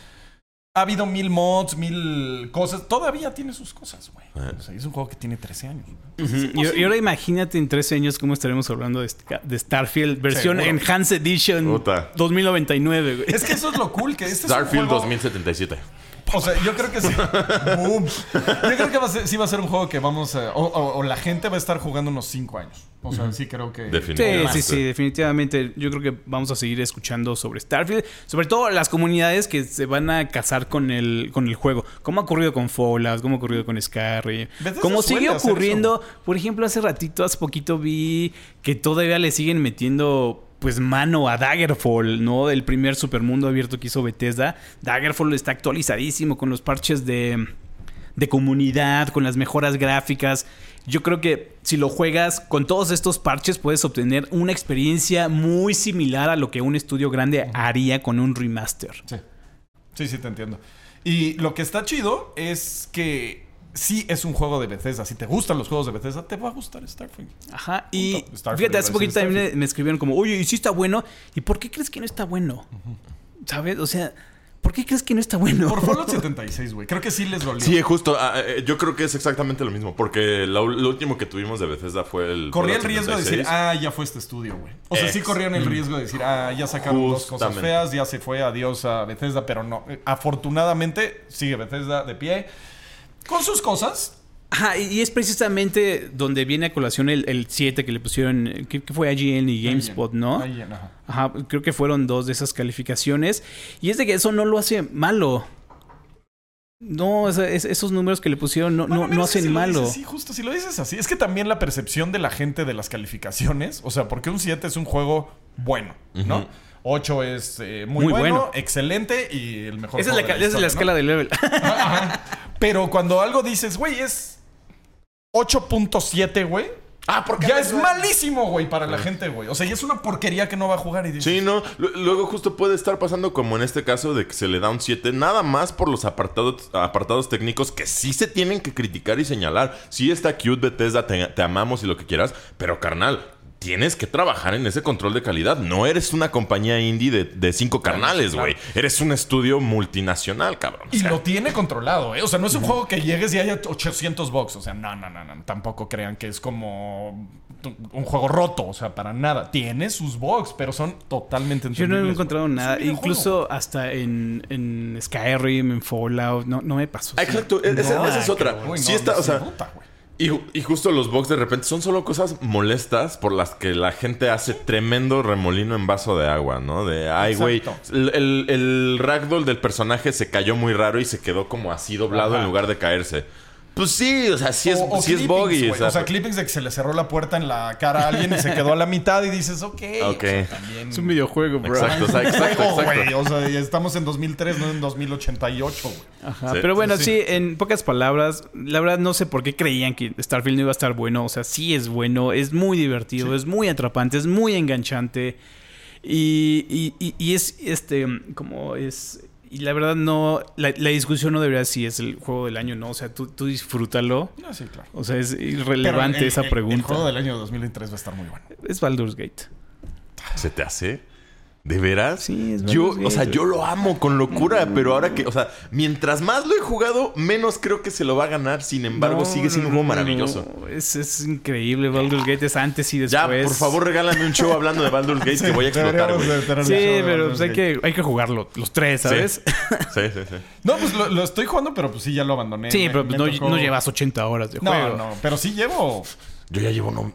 Ha habido mil mods, mil cosas. Todavía tiene sus cosas, güey. O sea, es un juego que tiene 13 años. Ujú. Y, y ahora imagínate en 13 años cómo estaremos hablando de, de Starfield, versión Seguro. Enhanced Edition Puta. 2099, güey. Es que eso es lo cool, que este Starfield es un juego 2077. O sea, yo creo que sí. Boom. Yo creo que va a ser- sí va a ser un juego que vamos a. O, o- o la gente va a estar jugando unos 5 años. O sea, sí creo que. Sí, Definitivamente. sí, sí, definitivamente. Yo creo que vamos a seguir escuchando sobre Starfield. Sobre todo las comunidades que se van a casar con el, con el juego. Como ha ocurrido con Fallout, como ha ocurrido con Skyrim. Como sigue ocurriendo. Por ejemplo, hace ratito, hace poquito vi que todavía le siguen metiendo pues mano a Daggerfall, ¿no? El primer supermundo abierto que hizo Bethesda. Daggerfall está actualizadísimo con los parches de de comunidad, con las mejoras gráficas. Yo creo que si lo juegas con todos estos parches puedes obtener una experiencia muy similar a lo que un estudio grande haría con un remaster. Sí. Sí, sí, te entiendo. Y lo que está chido es que sí es un juego de Bethesda. Si te gustan los juegos de Bethesda, te va a gustar Starfield. Ajá. Y. Starfield, fíjate, hace poquito también me escribieron como, oye, ¿y si está bueno? ¿Y por qué crees que no está bueno? ¿Sabes? O sea, ¿por qué crees que no está bueno? Por Fallout 76, güey. Creo que sí les dolió. Sí, justo. ah, eh, yo creo que es exactamente lo mismo. Porque lo, lo último que tuvimos de Bethesda fue el. Corría el riesgo de decir, 76. ah, ya fue este estudio, güey. O sea, sí corrían el riesgo de decir, ah, ya sacaron dos cosas feas, ya se fue, adiós a Bethesda, pero no. Eh, Afortunadamente, sigue Bethesda de pie. Con sus cosas. Ajá, y es precisamente donde viene a colación el, el 7 que le pusieron, eh, que, que fue IGN y GameSpot, ¿no? Ahí, ajá. Ajá, creo que fueron dos de esas calificaciones. Y es de que eso no lo hace malo. No, es- esos números que le pusieron no, Bueno, no, no hacen si malo. sí, justo, si lo dices así. Es que también la percepción de la gente de las calificaciones, o sea, porque un 7 es un juego bueno, ¿no? 8 es eh, muy, Muy bueno, bueno. excelente y el mejor Esa es la, de esa es la escala de level. Pero cuando algo dices, güey, es 8.7, güey. Ah, porque Ya es malísimo, güey, para la gente, güey. O sea, ya es una porquería que no va a jugar y dices, Sí, no. Lu- Luego justo puede estar pasando como en este caso de que se le da un 7, nada más por los apartados, apartados técnicos que sí se tienen que criticar y señalar. Sí está cute Bethesda, te, te amamos y lo que quieras, pero carnal, tienes que trabajar en ese control de calidad. No eres una compañía indie de, de cinco carnales, claro. güey. Eres un estudio multinacional, cabrón. O Y sea, lo tiene controlado, ¿eh? O sea, no es un juego que llegues y haya 800 bugs. O sea, no, no, no, no. Tampoco crean que es como un juego roto. O sea, para nada. Tiene sus bugs, pero son totalmente Yo no he encontrado nada. Incluso hasta en, en Skyrim, en Fallout, no, no me pasó. Ah, Exacto, e- esa, No, esa es otra. Sí no, está, no o se sea. Y, y justo los bugs de repente son solo cosas molestas por las que la gente hace tremendo remolino en vaso de agua, ¿no? De, ay, güey, el, el, el ragdoll del personaje se cayó muy raro y se quedó como así doblado Ajá. en lugar de caerse. Pues sí, o sea, sí es, O- o sí es clippings, buggy. güey. o sea, O sea, clippings de que se le cerró la puerta en la cara a alguien y se quedó a la mitad y dices, ok. Ok. o sea, también... Es un videojuego, bro. Exacto, o sea, exacto, exacto. güey. O sea, ya estamos en 2003, no en 2088, güey. Ajá, Sí, pero bueno, sí, sí, sí. en pocas palabras, la verdad no sé por qué creían que Starfield no iba a estar bueno. O sea, sí es bueno, es muy divertido, es muy atrapante, es muy enganchante. Y, y- y- y es este, como es. Y la verdad, no. La, la discusión no debería si es el juego del año, no. O sea, tú, tú disfrútalo. No, sí, claro. O sea, es irrelevante el- esa el- El pregunta. juego del año 2023 va a estar muy bueno. Es Baldur's Gate. ¿Se te hace? ¿De veras? Sí, es yo, o sea, yo lo amo con locura, pero ahora que, o sea, mientras más lo he jugado, menos creo que se lo va a ganar. Sin embargo, No, sigue siendo un no, juego no, maravilloso. no. Es, es increíble. Baldur's Gate es antes y Ya, después. por favor, regálame un show hablando de Baldur's Gate que voy a explotar, güey. Sí, pero pues hay, que, hay que jugarlo, los tres, ¿sabes? Sí, sí, sí. No, pues lo, lo estoy jugando, pero pues sí, ya lo abandoné. Sí, Me- pero me pues no, tocó- no llevas 80 horas de No, juego. no, pero sí llevo. Yo ya llevo, no,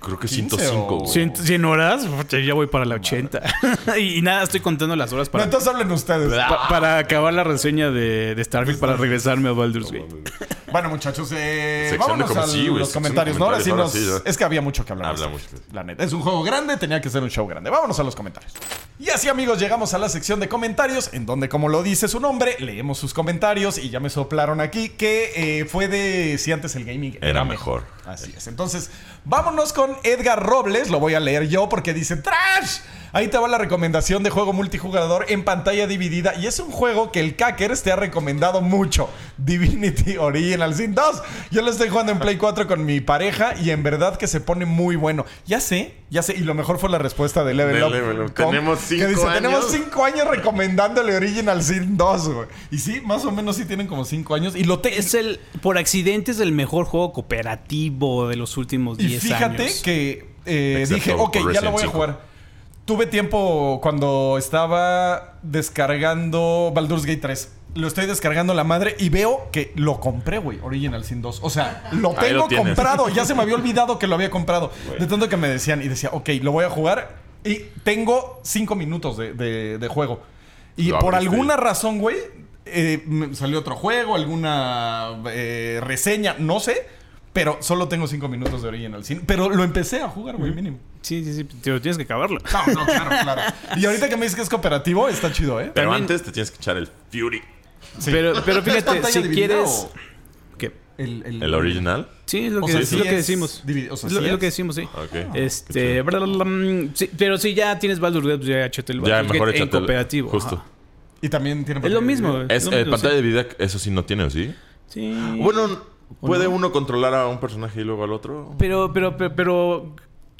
creo que 15 105, o- güey. 100, 100 horas, ya voy para la 80. y, y nada, estoy contando las horas No, para, entonces hablen ustedes. pa- para acabar la reseña de, de Starfield para regresarme a Baldur's Gate. Bueno, muchachos, eh, vámonos a sí, los comentarios. ¿no? Ahora sí, nos- sí, es que había mucho que hablar. Habla mucho. La neta. Es un juego grande, tenía que ser un show grande. Vámonos a los comentarios. Y así, amigos, llegamos a la sección de comentarios, en donde, como lo dice su nombre, leemos sus comentarios y ya me soplaron aquí que eh, fue de si antes el gaming Era mejor. Así es. Entonces, vámonos con Edgar Robles. Lo voy a leer yo porque dice ¡Trash! Ahí te va la recomendación de juego multijugador en pantalla dividida. Y es un juego que el Cackers te ha recomendado mucho. Divinity Original Sin 2. Yo lo estoy jugando en Play 4 con mi pareja y en verdad que se pone muy bueno. Ya sé, ya sé. Y lo mejor fue la respuesta de Level De Up. Level Up. Com, Tenemos que cinco dice, Tenemos años". 5 años recomendándole Original Sin 2, güey. Y sí, más o menos sí tienen como 5 años. Y lo te Es el, por accidente, es el mejor juego cooperativo de los últimos Y 10 fíjate años. que eh, dije, ok, ya lo voy a 5. jugar. Tuve tiempo cuando estaba descargando Baldur's Gate 3. lo estoy descargando la madre y veo que lo compré, güey, Original Sin 2. O sea, lo tengo lo comprado. Ya se me había olvidado que lo había comprado. De tanto que me decían y decía, ok, lo voy a jugar y tengo cinco minutos de, de- de juego. Y Lo por abriste. alguna razón, güey, eh, me salió otro juego, alguna eh, reseña, no sé. Pero solo tengo cinco minutos de Original Sin. Pero lo empecé a jugar, güey, mínimo. Sí, sí, sí. Pero tienes que acabarlo. No, no, claro, claro. Y ahorita que me dices que es cooperativo, está chido, ¿eh? Pero También- antes te tienes que echar el Fury. Sí. Pero, pero ¿Es fíjate, pantalla si dividida quieres. o ¿Qué? El, ¿El original? Sí, es lo O que, sea, es sí lo que es decimos. divi- o sea, es lo, sí es lo es. que decimos, sí. Ok. Este, blablabla, sí, pero si ya tienes Baldur's Gate, pues ya échate el Ya, Baldur's mejor Gate en échate el- cooperativo. justo. ajá. Y también tiene Es lo mismo. Es, lo eh, mismo, pantalla sí. de vida, eso sí no tiene, ¿o sí? Sí. Bueno, ¿puede uno controlar a un personaje y luego al otro? Pero, pero, pero, pero.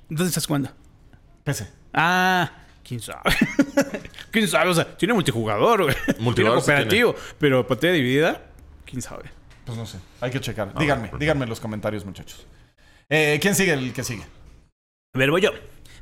¿Dónde estás jugando? PC. Ah, quién sabe. quién sabe, o sea, tiene multijugador, güey. Tiene Multijugador sí cooperativo, pero pantalla dividida, quién sabe. Pues no sé. Hay que checar. Ah, díganme, perfecto. díganme en los comentarios, muchachos. Eh, ¿Quién sigue el que sigue? A ver, voy yo.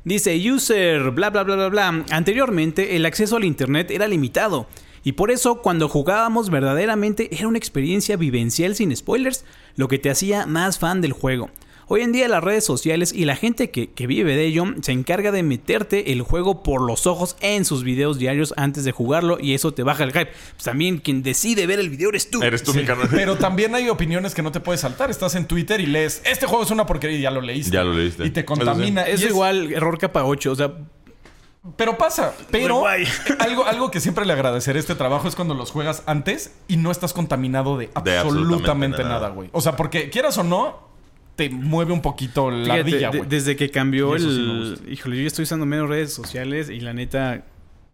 Dice user, bla, bla, bla, bla, bla. Anteriormente, el acceso al internet era limitado. Y por eso, cuando jugábamos verdaderamente, era una experiencia vivencial sin spoilers, lo que te hacía más fan del juego. Hoy en día las redes sociales y la gente que, que vive de ello se encarga de meterte el juego por los ojos en sus videos diarios antes de jugarlo y eso te baja el hype. Pues también quien decide ver el video eres tú. Eres tú, Sí, mi canal. Pero también hay opiniones que no te puedes saltar. Estás en Twitter y lees, este juego es una porquería y ya lo leíste. Ya lo leíste. Y te Eso contamina. Es Y igual error capa 8, o sea, Pero pasa. Pero algo, algo que siempre le agradeceré a este trabajo es cuando los juegas antes y no estás contaminado de De absolutamente, nada, güey. O sea, porque quieras o no, te mueve un poquito la Fíjate, ardilla, de- güey. desde que cambió sí el. Híjole, yo ya estoy usando menos redes sociales y la neta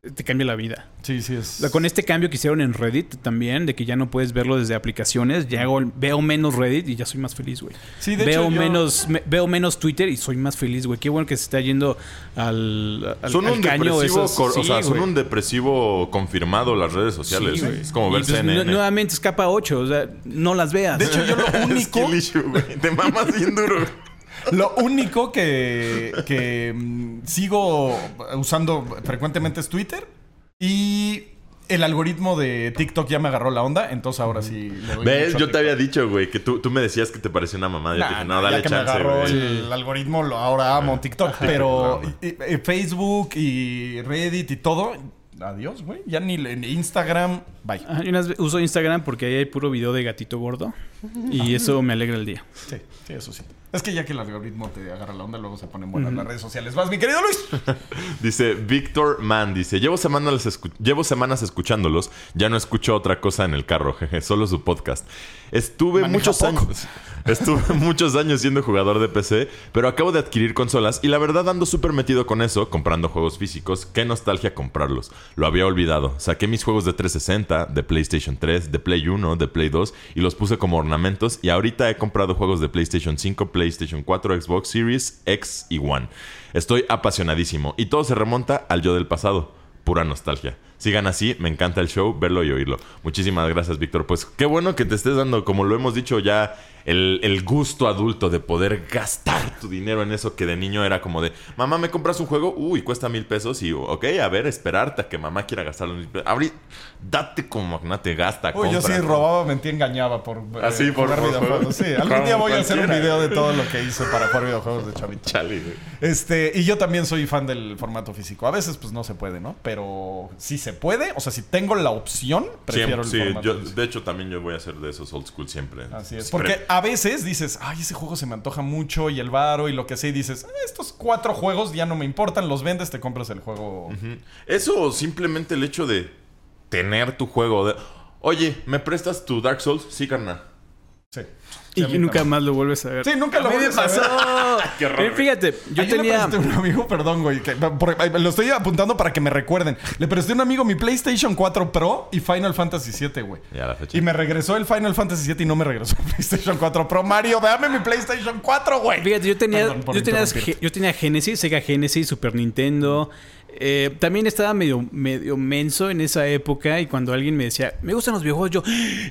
te cambia la vida. Sí, sí es. Con este cambio que hicieron en Reddit también, de que ya no puedes verlo desde aplicaciones, ya hago- veo menos Reddit y ya soy más feliz, güey. Sí, de veo hecho, yo- menos me- veo menos Twitter y soy más feliz, güey. Qué bueno que se está yendo al, al, Son al un caño depresivo, esos- cor- o sea, son un depresivo confirmado las redes sociales. Sí, güey. es como ver pues, CNN. nu- nuevamente es capa 8, o sea, no las veas. De hecho, yo lo único, Skill issue, güey. Te mamas bien duro. Lo único que, que mm, sigo usando frecuentemente es Twitter. Y el algoritmo de TikTok ya me agarró la onda. Entonces ahora sí le doy ¿Ves? mucho a Yo te TikTok. había dicho, güey, que tú, tú me decías que te parecía una mamada. Yo Nah, te dije, nah, no, dale ya que me chance, agarró güey. el algoritmo, lo, ahora amo TikTok. Pero claro. y- y- Facebook y Reddit y todo, adiós, güey. Ya ni en Instagram, bye. Ajá, yo unas ve- uso Instagram porque ahí hay puro video de gatito gordo y eso me alegra el día. Sí, sí, eso sí. Es que ya que el algoritmo te agarra la onda, luego se ponen buenas las redes sociales. Vas, mi querido Luis. Dice Víctor Mann, dice, llevo semanas, escu- llevo semanas escuchándolos, ya no escucho otra cosa en el carro, jeje, solo su podcast. Estuve Maneja muchos poco. años, estuve muchos años siendo jugador de PC, pero acabo de adquirir consolas y la verdad ando súper metido con eso, comprando juegos físicos, qué nostalgia comprarlos. Lo había olvidado, saqué mis juegos de 360, de PlayStation 3, de Play 1, de Play 2 y los puse como y ahorita he comprado juegos de PlayStation 5, PlayStation 4, Xbox Series X y One. Estoy apasionadísimo y todo se remonta al yo del pasado. Pura nostalgia. Sigan así, me encanta el show, verlo y oírlo. Muchísimas gracias, Víctor. Pues qué bueno que te estés dando, como lo hemos dicho ya, el, el gusto adulto de poder gastar tu dinero en eso que de niño era como de, mamá, ¿me compras un juego? Uy, cuesta mil pesos y, ok, a ver, esperarte a que mamá quiera gastar los mil pesos. Abrí, date como magnate, gasta, Uy, yo sí robaba, mentía, engañaba por, eh, Ah, sí, por- jugar por videojuegos. juegos. Sí, algún día voy a hacer un video de todo lo que hice para jugar videojuegos de chavito. Chale. Este, y yo también soy fan del formato físico. A veces, pues no se puede, ¿no? Pero si se puede, o sea, si tengo la opción, prefiero Siempre, el sí, formato yo- físico. de hecho también yo voy a hacer de esos old school siempre. Así es. Porque a veces dices, ay, ese juego se me antoja mucho y el varo y lo que sea, y dices, "Ah, estos cuatro juegos ya no me importan, los vendes, te compras el juego. Eso o simplemente el hecho de tener tu juego. De, Oye, ¿me prestas tu Dark Souls? Sí, carnal. Sí. Y nunca más lo vuelves a ver. Sí, nunca lo me vuelves a ver. pasó. Qué horror, Eh. Fíjate, yo Ayer le tenía. presté a un amigo, perdón, güey. que- por- lo estoy apuntando para que me recuerden. Le presté a un amigo mi PlayStation 4 Pro y Final Fantasy 7, güey. Ya la fecha. Y me regresó el Final Fantasy 7 y no me regresó el PlayStation 4 Pro. Mario, dame mi PlayStation 4, güey. Fíjate, yo tenía, Perdón yo, tenía yo tenía Genesis, Sega Genesis, Super Nintendo. Eh, también estaba medio, medio menso en esa época y cuando alguien me decía, me gustan los videojuegos, yo,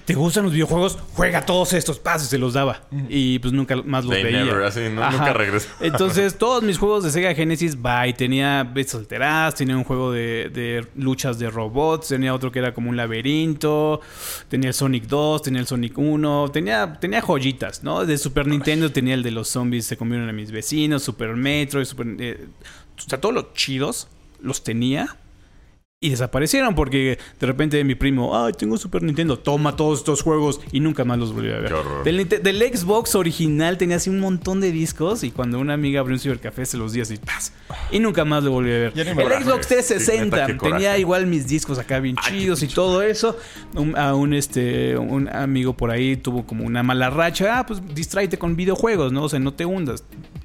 ¿te gustan los videojuegos? Juega todos estos pasos. se los daba. Y pues nunca más los They veía. never, así, no- nunca regresó. Entonces, todos mis juegos de Sega Genesis, bye. Tenía Bits Alteraz, tenía un juego de, de luchas de robots, tenía otro que era como un laberinto, tenía el Sonic 2, tenía el Sonic 1, tenía, tenía joyitas, ¿no? De Super Nintendo tenía el de los zombies se comieron a mis vecinos, Super Metro, Super, eh, o sea, todos los chidos los tenía. Y desaparecieron porque de repente mi primo, ay, tengo Super Nintendo, toma todos estos juegos y nunca más los volví a ver. Del, Xbox original tenía así un montón de discos y cuando una amiga abrió un cibercafé se los di así, ¡paz! Y nunca más lo volví a ver. El. Xbox Sí, 360 neta, qué tenía igual mis discos acá bien chidos y todo eso. Un- a un este un amigo por ahí tuvo como una mala racha, ah, pues distráete con videojuegos, ¿no? O sea, no te hundas.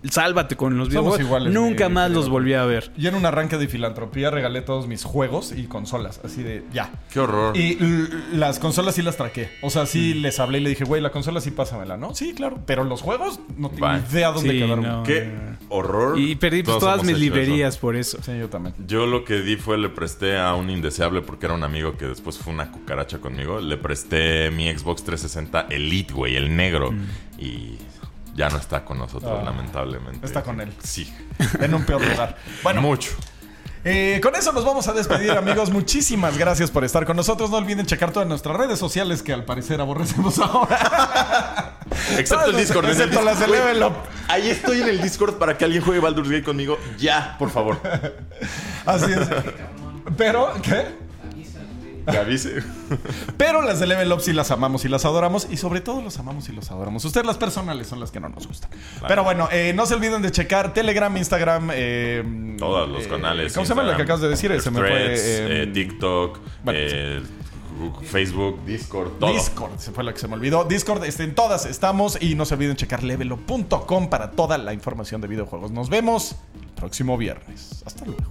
Sálvate con los Somos videojuegos. iguales, Nunca mi más los volví a ver. Yo en un arranque de filantropía regalé todos mis juegos y consolas. Así de, ya. Qué horror. Y l- las consolas sí las traqué. O sea, sí les hablé y le dije, güey, la consola sí pásamela, ¿no? Sí, claro. Pero los juegos no tengo Bye. idea dónde Sí, quedaron. no. Qué horror. Y perdí pues, Todos todas hemos mis hecho eso. librerías por eso. Sí, yo también. Yo lo que di fue le presté a un indeseable porque era un amigo que después fue una cucaracha conmigo. Le presté mi Xbox 360 Elite, güey, el negro. Y ya no está con nosotros, Ah. lamentablemente. Está con él. Sí. En un peor lugar. Bueno, mucho. Eh, con eso nos vamos a despedir, amigos. Muchísimas gracias por estar con nosotros. No olviden checar todas nuestras redes sociales que al parecer aborrecemos ahora. Excepto el Discord. Excepto las de. Level Up. Ahí estoy en el Discord para que alguien juegue Baldur's Gate conmigo. Ya, por favor. Así es. Pero, ¿qué? Que avise. Pero las de Level Up sí las amamos y las adoramos. Y sobre todo los amamos y los adoramos. Ustedes las personales son las que no nos gustan. Pero bueno, eh, no se olviden de checar Telegram, Instagram. eh, Todos los eh, canales. ¿Cómo se llama la que acabas de decir? Se me fue. Threads, eh, eh, TikTok, bueno, eh, Facebook, Discord, todo. Discord, se fue la que se me olvidó. Discord, este, en todas estamos y no se olviden checar levelo.com para toda la información de videojuegos. Nos vemos el próximo viernes. Hasta luego.